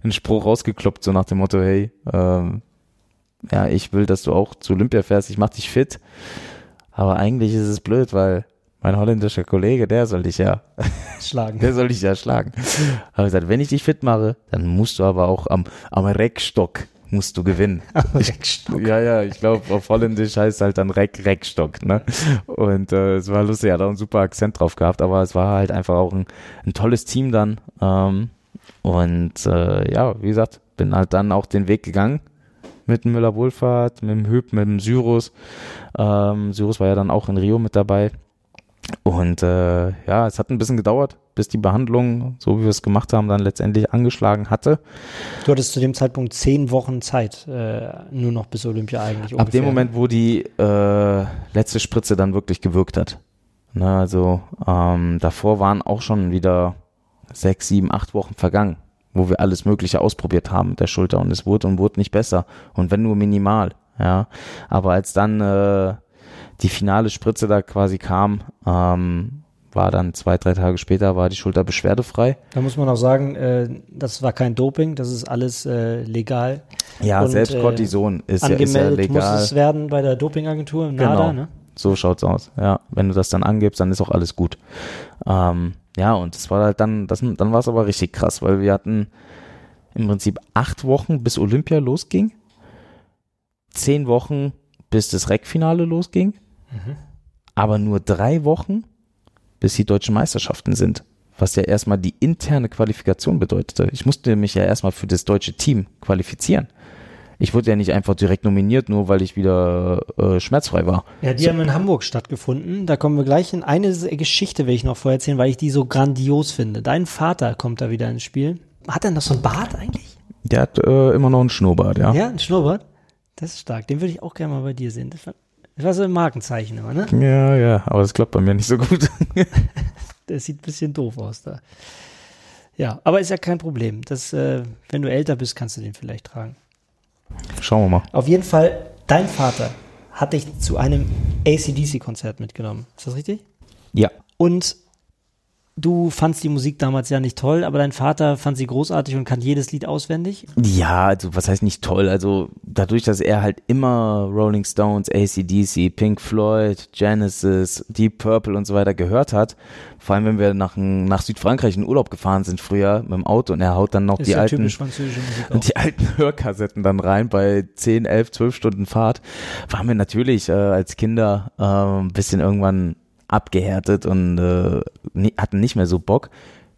einen Spruch rausgekloppt, so nach dem Motto, hey, ähm, ja, ich will, dass du auch zu Olympia fährst, ich mach dich fit. Aber eigentlich ist es blöd, weil mein holländischer Kollege, der soll dich ja, Schlagen. der soll dich ja schlagen. Habe ich gesagt, wenn ich dich fit mache, dann musst du aber auch am, am Reckstock musst du gewinnen. Reckstock. Ja, ja, ich glaube, auf Holländisch heißt halt dann Reck, Reckstock, ne? Und äh, es war lustig, er hat auch einen super Akzent drauf gehabt, aber es war halt einfach auch ein, ein tolles Team dann. Ähm, und äh, ja, wie gesagt, bin halt dann auch den Weg gegangen mit dem Müller-Wohlfahrt, mit dem Hüb, mit dem Syrus. Ähm, Syrus war ja dann auch in Rio mit dabei. Und äh, ja, es hat ein bisschen gedauert, bis die Behandlung, so wie wir es gemacht haben, dann letztendlich angeschlagen hatte. Du hattest zu dem Zeitpunkt zehn Wochen Zeit, äh, nur noch bis Olympia eigentlich. Ungefähr. Ab dem Moment, wo die äh, letzte Spritze dann wirklich gewirkt hat. Na, also ähm, davor waren auch schon wieder sechs, sieben, acht Wochen vergangen, wo wir alles Mögliche ausprobiert haben mit der Schulter und es wurde und wurde nicht besser. Und wenn nur minimal, ja. Aber als dann äh, die finale Spritze da quasi kam, ähm, war dann zwei, drei Tage später, war die Schulter beschwerdefrei. Da muss man auch sagen, äh, das war kein Doping, das ist alles äh, legal. Ja, Und, selbst Cortison äh, ist, ja, ist ja legal. muss es werden bei der Dopingagentur, NADA, genau. ne? So schaut's aus. Ja, wenn du das dann angibst, dann ist auch alles gut. Ähm, ja, und das war halt dann, das, dann war es aber richtig krass, weil wir hatten im Prinzip acht Wochen, bis Olympia losging, zehn Wochen, bis das Rec-Finale losging, mhm. aber nur drei Wochen, bis die deutschen Meisterschaften sind. Was ja erstmal die interne Qualifikation bedeutete. Ich musste mich ja erstmal für das deutsche Team qualifizieren. Ich wurde ja nicht einfach direkt nominiert, nur weil ich wieder äh, schmerzfrei war. Ja, die so. haben in Hamburg stattgefunden. Da kommen wir gleich in eine Geschichte, will ich noch vorher erzählen, weil ich die so grandios finde. Dein Vater kommt da wieder ins Spiel. Hat er noch so ein Bart eigentlich? Der hat äh, immer noch einen Schnurrbart, ja. Ja, ein Schnurrbart? Das ist stark. Den würde ich auch gerne mal bei dir sehen. Das war, das war so ein Markenzeichen immer, ne? Ja, ja, aber das klappt bei mir nicht so gut. das sieht ein bisschen doof aus da. Ja, aber ist ja kein Problem. Das, äh, wenn du älter bist, kannst du den vielleicht tragen. Schauen wir mal. Auf jeden Fall, dein Vater hat dich zu einem ACDC-Konzert mitgenommen. Ist das richtig? Ja. Und du fandst die Musik damals ja nicht toll, aber dein Vater fand sie großartig und kann jedes Lied auswendig? Ja, also was heißt nicht toll? Also dadurch, dass er halt immer Rolling Stones, ACDC, Pink Floyd, Genesis, Deep Purple und so weiter gehört hat, vor allem wenn wir nach, nach Südfrankreich in Urlaub gefahren sind früher mit dem Auto und er haut dann noch die alten, die alten Hörkassetten dann rein bei 10, 11, 12 Stunden Fahrt, waren wir natürlich äh, als Kinder äh, ein bisschen irgendwann abgehärtet und äh, hatten nicht mehr so Bock.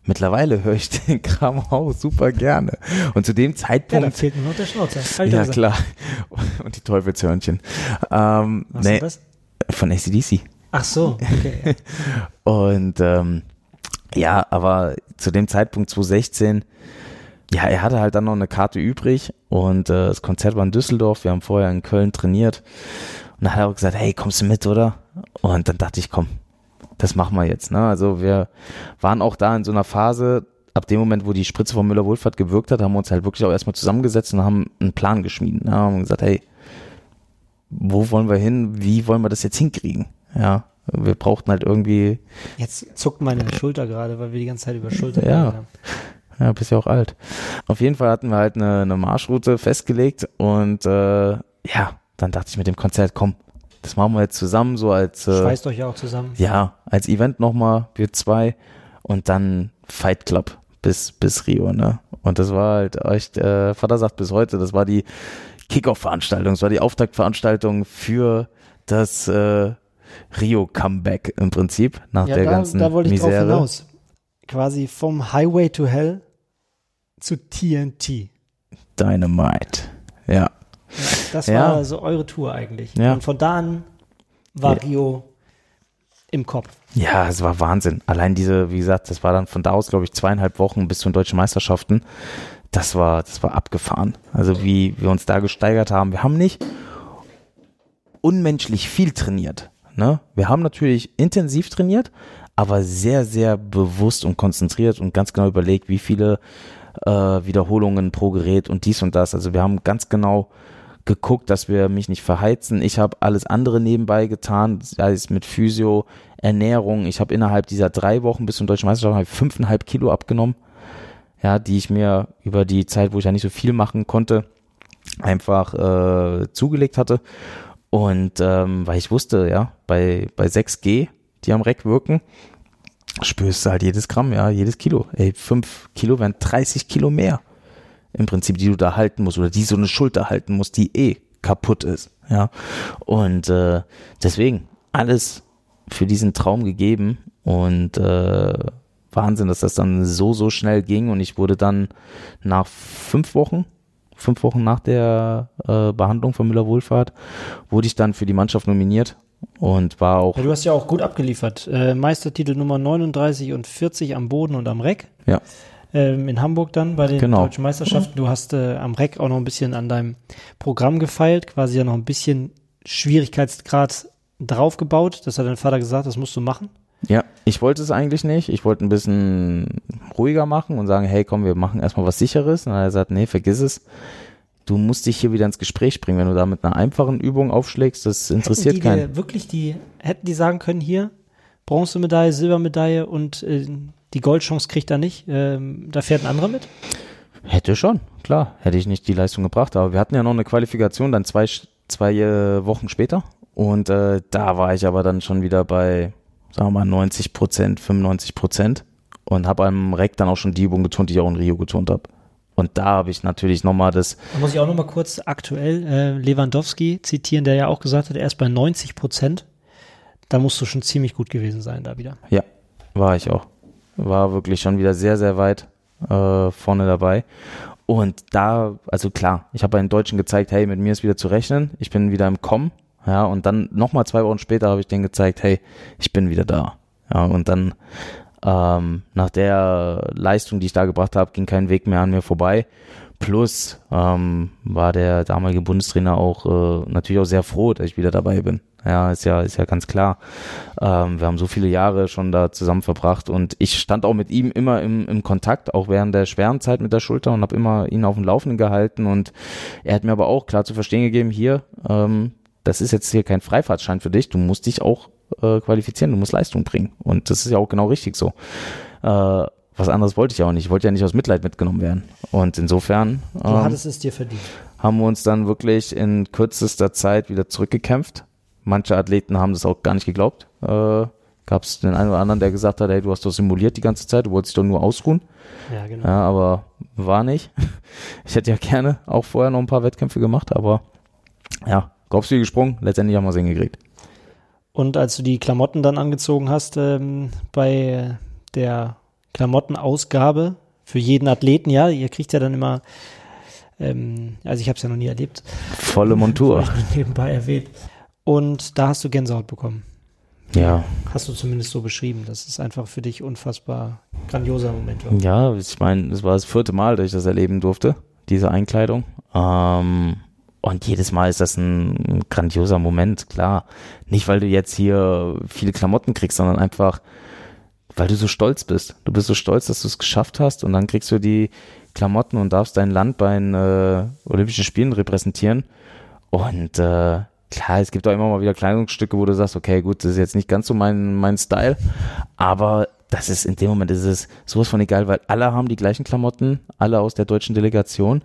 Mittlerweile höre ich den Kram auch super gerne. Und zu dem Zeitpunkt. Ja, da fehlt nur noch der Schnauzer. Halt ja, klar. Und die Teufelshörnchen. Ähm, Was nee, was? Von ACDC. Ach so, okay. und ähm, ja, aber zu dem Zeitpunkt 2016, ja, er hatte halt dann noch eine Karte übrig und äh, das Konzert war in Düsseldorf. Wir haben vorher in Köln trainiert. Und dann hat er auch gesagt, hey, kommst du mit, oder? Und dann dachte ich, komm, das machen wir jetzt. Ne? Also wir waren auch da in so einer Phase, ab dem Moment, wo die Spritze von Müller-Wohlfahrt gewirkt hat, haben wir uns halt wirklich auch erstmal zusammengesetzt und haben einen Plan geschmiedet. Ne? Haben gesagt, hey, wo wollen wir hin? Wie wollen wir das jetzt hinkriegen? Ja, wir brauchten halt irgendwie. Jetzt zuckt meine Schulter gerade, weil wir die ganze Zeit über Schulter ja. haben. Ja, bist ja auch alt. Auf jeden Fall hatten wir halt eine, eine Marschroute festgelegt und äh, ja, dann dachte ich mit dem Konzert, komm, das machen wir jetzt zusammen, so als. Äh, Schweißt euch ja auch zusammen. Ja, als Event nochmal, wir zwei. Und dann Fight Club bis, bis Rio, ne? Und das war halt echt, äh, Vater sagt bis heute, das war die Kickoff-Veranstaltung, das war die Auftaktveranstaltung für das äh, Rio-Comeback im Prinzip, nach ja, der da, ganzen da wollte ich Misere. drauf hinaus. Quasi vom Highway to Hell zu TNT. Dynamite, ja. Das ja. war so eure Tour eigentlich. Ja. Und von da an war ja. Rio im Kopf. Ja, es war Wahnsinn. Allein diese, wie gesagt, das war dann von da aus, glaube ich, zweieinhalb Wochen bis zu den deutschen Meisterschaften. Das war, das war abgefahren. Also wie wir uns da gesteigert haben. Wir haben nicht unmenschlich viel trainiert. Ne? Wir haben natürlich intensiv trainiert, aber sehr, sehr bewusst und konzentriert und ganz genau überlegt, wie viele äh, Wiederholungen pro Gerät und dies und das. Also wir haben ganz genau geguckt, dass wir mich nicht verheizen. Ich habe alles andere nebenbei getan, sei es mit Physio, Ernährung. Ich habe innerhalb dieser drei Wochen bis zum Deutschen Meisterschaft fünfeinhalb Kilo abgenommen, ja, die ich mir über die Zeit, wo ich ja nicht so viel machen konnte, einfach äh, zugelegt hatte. Und ähm, weil ich wusste, ja, bei, bei 6G, die am Reck wirken, spürst du halt jedes Gramm, ja, jedes Kilo. Ey, fünf Kilo wären 30 Kilo mehr im Prinzip, die du da halten musst oder die so eine Schulter halten musst, die eh kaputt ist. Ja. Und äh, deswegen alles für diesen Traum gegeben und äh, Wahnsinn, dass das dann so, so schnell ging und ich wurde dann nach fünf Wochen fünf Wochen nach der äh, Behandlung von Müller-Wohlfahrt, wurde ich dann für die Mannschaft nominiert und war auch. Ja, du hast ja auch gut abgeliefert. Äh, Meistertitel Nummer 39 und 40 am Boden und am Reck. Ja. Ähm, in Hamburg dann bei den Genau. deutschen Meisterschaften. Du hast äh, am Reck auch noch ein bisschen an deinem Programm gefeilt, quasi ja noch ein bisschen Schwierigkeitsgrad draufgebaut. Das hat dein Vater gesagt, das musst du machen. Ja, ich wollte es eigentlich nicht. Ich wollte ein bisschen ruhiger machen und sagen, hey, komm, wir machen erstmal was sicheres. Und dann hat er gesagt, nee, vergiss es. Du musst dich hier wieder ins Gespräch bringen. Wenn du da mit einer einfachen Übung aufschlägst, das interessiert hätten die keinen. dir wirklich die, hätten die sagen können, hier, Bronzemedaille, Silbermedaille und äh, die Goldchance kriegt er nicht. Ähm, da fährt ein anderer mit. Hätte schon, klar. Hätte ich nicht die Leistung gebracht. Aber wir hatten ja noch eine Qualifikation dann zwei, zwei äh, Wochen später. Und äh, da war ich aber dann schon wieder bei, sagen wir mal, 90 Prozent, 95 Prozent. Und habe am Reck dann auch schon die Übung getont, die ich auch in Rio getont habe. Und da habe ich natürlich nochmal das, Da muss ich auch noch mal kurz aktuell äh, Lewandowski zitieren, der ja auch gesagt hat, er ist bei 90 Prozent. Da musst du schon ziemlich gut gewesen sein da wieder. ja, war ich auch. War wirklich schon wieder sehr, sehr weit äh, vorne dabei. Und da, also klar, ich habe bei den Deutschen gezeigt, hey, mit mir ist wieder zu rechnen, ich bin wieder im Kommen. Ja, und dann nochmal zwei Wochen später habe ich denen gezeigt, hey, ich bin wieder da. Ja, und dann ähm, nach der Leistung, die ich da gebracht habe, ging kein Weg mehr an mir vorbei. Plus ähm, war der damalige Bundestrainer auch äh, natürlich auch sehr froh, dass ich wieder dabei bin. Ja, ist ja, ist ja ganz klar. Ähm, wir haben so viele Jahre schon da zusammen verbracht und ich stand auch mit ihm immer im, im Kontakt, auch während der schweren Zeit mit der Schulter und habe immer ihn auf dem Laufenden gehalten und er hat mir aber auch klar zu verstehen gegeben, hier, ähm, das ist jetzt hier kein Freifahrtschein für dich, du musst dich auch äh, qualifizieren, du musst Leistung bringen und das ist ja auch genau richtig so. Äh, was anderes wollte ich ja auch nicht. Ich wollte ja nicht aus Mitleid mitgenommen werden. Und insofern Du ähm, hattest es dir verdient. haben wir uns dann wirklich in kürzester Zeit wieder zurückgekämpft. Manche Athleten haben das auch gar nicht geglaubt. Äh, Gab es den einen oder anderen, der gesagt hat, hey, du hast doch simuliert die ganze Zeit, du wolltest dich doch nur ausruhen. Ja, genau. Ja, aber war nicht. Ich hätte ja gerne auch vorher noch ein paar Wettkämpfe gemacht, aber ja, Kopf wie gesprungen, letztendlich haben wir es hingekriegt. Und als du die Klamotten dann angezogen hast, ähm, bei der Klamottenausgabe für jeden Athleten, ja, ihr kriegt ja dann immer, ähm, also ich habe es ja noch nie erlebt, Volle Montur. Nebenbei erwähnt. Und da hast du Gänsehaut bekommen. Ja, Hast du zumindest so beschrieben, dass es einfach für dich unfassbar grandioser Moment war. Ja, ich meine, es war das vierte Mal, dass ich das erleben durfte, diese Einkleidung. Ähm, und jedes Mal ist das ein grandioser Moment, klar. Nicht, weil du jetzt hier viele Klamotten kriegst, sondern einfach, weil du so stolz bist. Du bist so stolz, dass du es geschafft hast und dann kriegst du die Klamotten und darfst dein Land bei den äh, Olympischen Spielen repräsentieren. Und äh, klar, es gibt auch immer mal wieder Kleidungsstücke, wo du sagst, okay, gut, das ist jetzt nicht ganz so mein, mein Style, aber das ist in dem Moment ist es sowas von egal, weil alle haben die gleichen Klamotten, alle aus der deutschen Delegation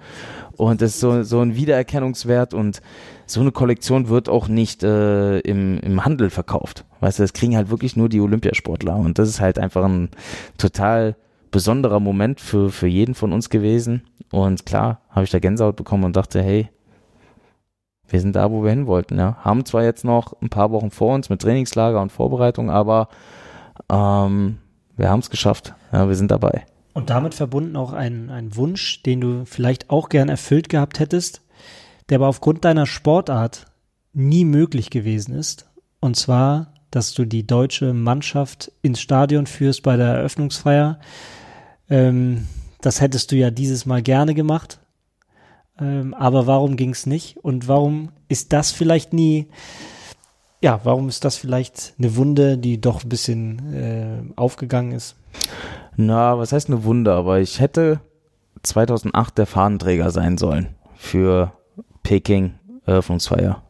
und es ist so, so ein Wiedererkennungswert und so eine Kollektion wird auch nicht äh, im, im Handel verkauft. Weißt du, das kriegen halt wirklich nur die Olympiasportler und das ist halt einfach ein total besonderer Moment für, für jeden von uns gewesen und klar, habe ich da Gänsehaut bekommen und dachte, hey, wir sind da, wo wir hin wollten. Ja. Haben zwar jetzt noch ein paar Wochen vor uns mit Trainingslager und Vorbereitung, aber ähm, wir haben es geschafft. Ja, wir sind dabei. Und damit verbunden auch ein, ein Wunsch, den du vielleicht auch gern erfüllt gehabt hättest, der aber aufgrund deiner Sportart nie möglich gewesen ist. Und zwar, dass du die deutsche Mannschaft ins Stadion führst bei der Eröffnungsfeier. Ähm, das hättest du ja dieses Mal gerne gemacht. Ähm, aber warum ging es nicht? Und warum ist das vielleicht nie, ja, warum ist das vielleicht eine Wunde, die doch ein bisschen äh, aufgegangen ist? Na, was heißt eine Wunder, aber ich hätte 2008 der Fahnenträger sein sollen für Peking Eröffnungsfeier.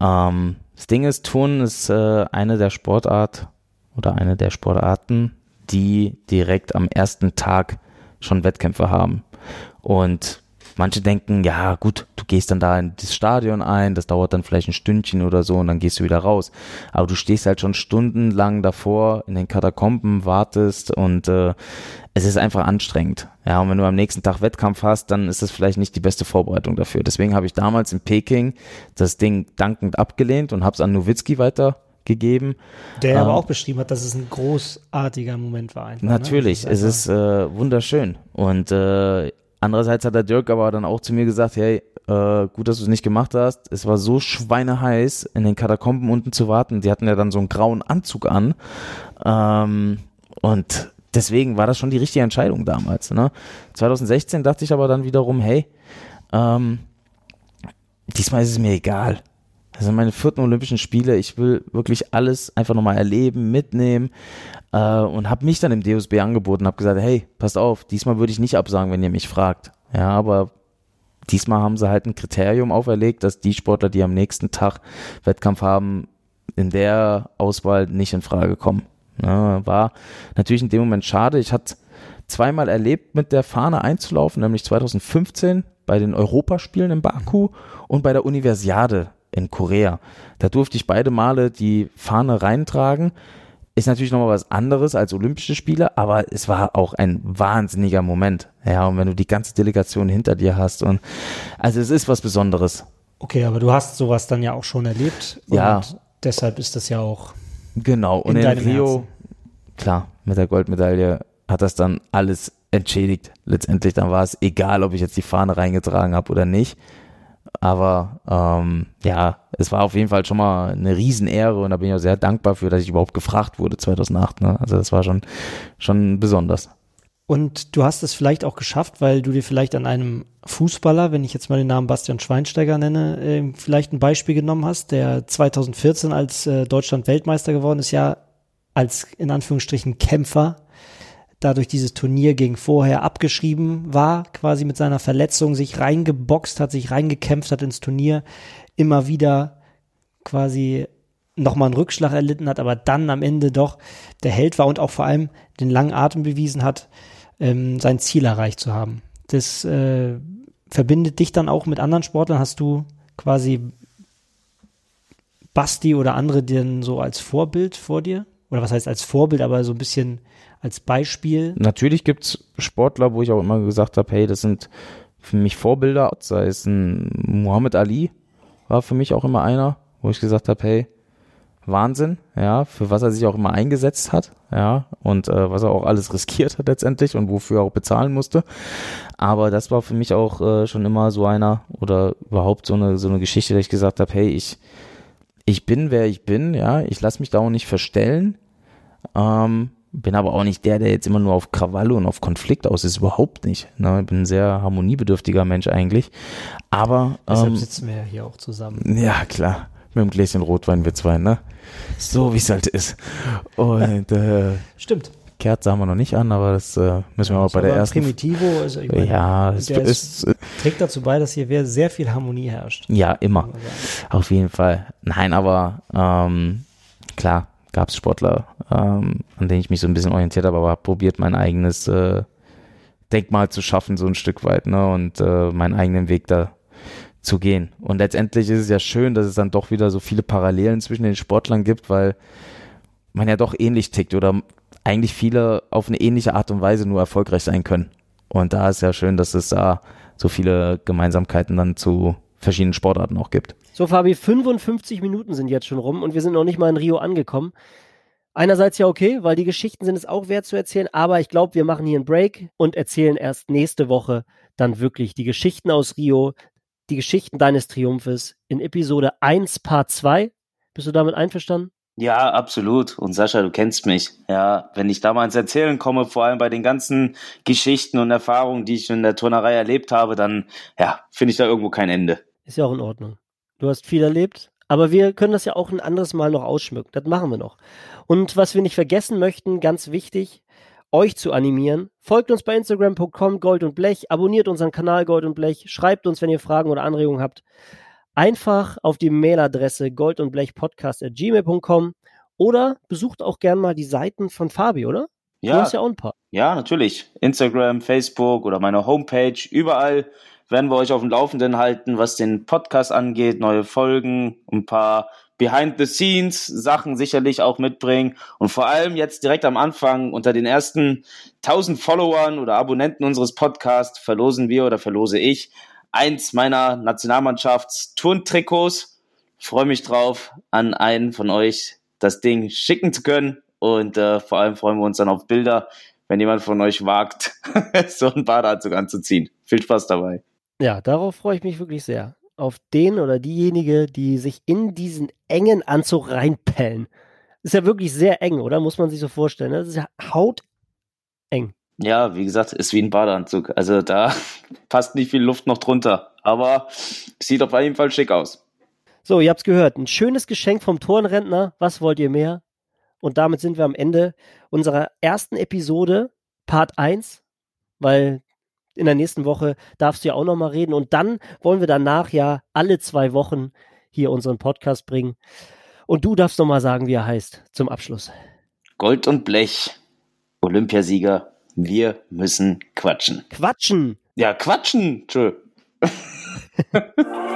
Ähm, das Ding ist, Turnen ist äh, eine der Sportart oder eine der Sportarten, die direkt am ersten Tag schon Wettkämpfe haben. Und manche denken, ja gut, du gehst dann da in das Stadion ein, das dauert dann vielleicht ein Stündchen oder so und dann gehst du wieder raus. Aber du stehst halt schon stundenlang davor in den Katakomben, wartest und äh, es ist einfach anstrengend. Ja, und wenn du am nächsten Tag Wettkampf hast, dann ist das vielleicht nicht die beste Vorbereitung dafür. Deswegen habe ich damals in Peking das Ding dankend abgelehnt und habe es an Nowitzki weitergegeben. Der aber Ähm, auch beschrieben hat, dass es ein großartiger Moment war. Einfach, Natürlich, ne? es ist äh, wunderschön. Und äh, andererseits hat der Dirk aber dann auch zu mir gesagt, hey, äh, gut, dass du es nicht gemacht hast. Es war so schweineheiß, in den Katakomben unten zu warten. Die hatten ja dann so einen grauen Anzug an. Ähm, und deswegen war das schon die richtige Entscheidung damals. Ne? 2016 dachte ich aber dann wiederum, hey, ähm, diesmal ist es mir egal. Das sind meine vierten Olympischen Spiele. Ich will wirklich alles einfach nochmal erleben, mitnehmen äh, und habe mich dann im DOSB angeboten, habe gesagt, hey, passt auf, diesmal würde ich nicht absagen, wenn ihr mich fragt. Ja, aber diesmal haben sie halt ein Kriterium auferlegt, dass die Sportler, die am nächsten Tag Wettkampf haben, in der Auswahl nicht in Frage kommen. Ja, war natürlich in dem Moment schade. Ich hatte zweimal erlebt, mit der Fahne einzulaufen, nämlich 2015 bei den Europaspielen in Baku und bei der Universiade in Korea. Da durfte ich beide Male die Fahne reintragen. Ist natürlich nochmal was anderes als Olympische Spiele, aber es war auch ein wahnsinniger Moment. Ja, und wenn du die ganze Delegation hinter dir hast und also es ist was Besonderes. Okay, aber du hast sowas dann ja auch schon erlebt. Ja. deshalb ist das ja auch. Genau. Und in, in Rio, Herzen. klar, mit der Goldmedaille hat das dann alles entschädigt. Letztendlich dann war es egal, ob ich jetzt die Fahne reingetragen habe oder nicht. Aber ähm, ja, es war auf jeden Fall schon mal eine Riesenehre und da bin ich auch sehr dankbar für, dass ich überhaupt gefragt wurde 2008. Ne? Also das war schon, schon besonders. Und du hast es vielleicht auch geschafft, weil du dir vielleicht an einem Fußballer, wenn ich jetzt mal den Namen Bastian Schweinsteiger nenne, äh, vielleicht ein Beispiel genommen hast, der 2014 als äh, Deutschland Weltmeister geworden ist, ja als in Anführungsstrichen Kämpfer dadurch dieses Turnier gegen vorher abgeschrieben war, quasi mit seiner Verletzung sich reingeboxt hat, sich reingekämpft hat ins Turnier, immer wieder quasi nochmal einen Rückschlag erlitten hat, aber dann am Ende doch der Held war und auch vor allem den langen Atem bewiesen hat, ähm, sein Ziel erreicht zu haben. Das äh, verbindet dich dann auch mit anderen Sportlern. Hast du quasi Basti oder andere denn so als Vorbild vor dir? Oder was heißt als Vorbild, aber so ein bisschen als Beispiel? Natürlich gibt es Sportler, wo ich auch immer gesagt habe, hey, das sind für mich Vorbilder, sei es ein Muhammad Ali, war für mich auch immer einer, wo ich gesagt habe, hey, Wahnsinn, ja, für was er sich auch immer eingesetzt hat, ja, und äh, was er auch alles riskiert hat letztendlich und wofür er auch bezahlen musste. Aber das war für mich auch äh, schon immer so einer oder überhaupt so eine so eine Geschichte, dass ich gesagt habe, hey, ich ich bin wer ich bin, ja, ich lasse mich da auch nicht verstellen. Ähm, bin aber auch nicht der, der jetzt immer nur auf Krawalle und auf Konflikt aus ist, überhaupt nicht. Ne? Ich bin ein sehr harmoniebedürftiger Mensch eigentlich. Aber deshalb ähm, sitzen wir ja hier auch zusammen. Ja, klar. Mit einem Gläschen Rotwein wir zwei, ne? So wie es halt ist. Und äh, stimmt. Kerze haben wir noch nicht an, aber das äh, müssen wir auch bei der ersten. Primitivo ist, ich meine, ja, es ist, ist, trägt dazu bei, dass hier sehr viel Harmonie herrscht. Ja, immer. Auf jeden Fall. Nein, aber ähm, klar, gab es Sportler, ähm, an denen ich mich so ein bisschen orientiert habe, aber habe probiert, mein eigenes äh, Denkmal zu schaffen, so ein Stück weit, ne, und äh, meinen eigenen Weg da zu gehen. Und letztendlich ist es ja schön, dass es dann doch wieder so viele Parallelen zwischen den Sportlern gibt, weil man ja doch ähnlich tickt oder eigentlich viele auf eine ähnliche Art und Weise nur erfolgreich sein können. Und da ist ja schön, dass es da so viele Gemeinsamkeiten dann zu verschiedenen Sportarten auch gibt. So, Fabi, 55 Minuten sind jetzt schon rum und wir sind noch nicht mal in Rio angekommen. Einerseits ja okay, weil die Geschichten sind es auch wert zu erzählen, aber ich glaube, wir machen hier einen Break und erzählen erst nächste Woche dann wirklich die Geschichten aus Rio, die Geschichten deines Triumphes in Episode 1, Part 2. Bist du damit einverstanden? Ja, absolut. Und Sascha, du kennst mich. Ja, wenn ich da mal ins Erzählen komme, vor allem bei den ganzen Geschichten und Erfahrungen, die ich in der Turnerei erlebt habe, dann, ja, finde ich da irgendwo kein Ende. Ist ja auch in Ordnung. Du hast viel erlebt, aber wir können das ja auch ein anderes Mal noch ausschmücken. Das machen wir noch. Und was wir nicht vergessen möchten, ganz wichtig, euch zu animieren. Folgt uns bei Instagram.com Gold und Blech, abonniert unseren Kanal Gold und Blech, schreibt uns, wenn ihr Fragen oder Anregungen habt. Einfach auf die Mailadresse gold und Blech gmail.com oder besucht auch gern mal die Seiten von Fabi, oder? Ja, du hast ja auch ein paar. Ja, natürlich. Instagram, Facebook oder meine Homepage, überall werden wir euch auf dem Laufenden halten, was den Podcast angeht, neue Folgen, ein paar Behind-the-Scenes-Sachen sicherlich auch mitbringen. Und vor allem jetzt direkt am Anfang unter den ersten 1000 Followern oder Abonnenten unseres Podcasts verlosen wir oder verlose ich eins meiner Nationalmannschafts-Turntrikots. Freue mich drauf, an einen von euch das Ding schicken zu können. Und äh, vor allem freuen wir uns dann auf Bilder, wenn jemand von euch wagt, so einen Badeanzug anzuziehen. Viel Spaß dabei. Ja, darauf freue ich mich wirklich sehr. Auf den oder diejenige, die sich in diesen engen Anzug reinpellen. Ist ja wirklich sehr eng, oder? Muss man sich so vorstellen. Das ist ja hauteng. Ja, wie gesagt, ist wie ein Badeanzug. Also da passt nicht viel Luft noch drunter. Aber sieht auf jeden Fall schick aus. So, ihr habt's gehört. Ein schönes Geschenk vom Turnrentner. Was wollt ihr mehr? Und damit sind wir am Ende unserer ersten Episode, Part 1, weil in der nächsten Woche darfst du ja auch nochmal reden. Und dann wollen wir danach ja alle zwei Wochen hier unseren Podcast bringen. Und du darfst nochmal sagen, wie er heißt, zum Abschluss. Gold und Blech, Olympiasieger, wir müssen quatschen. Quatschen! Ja, quatschen! Tschö.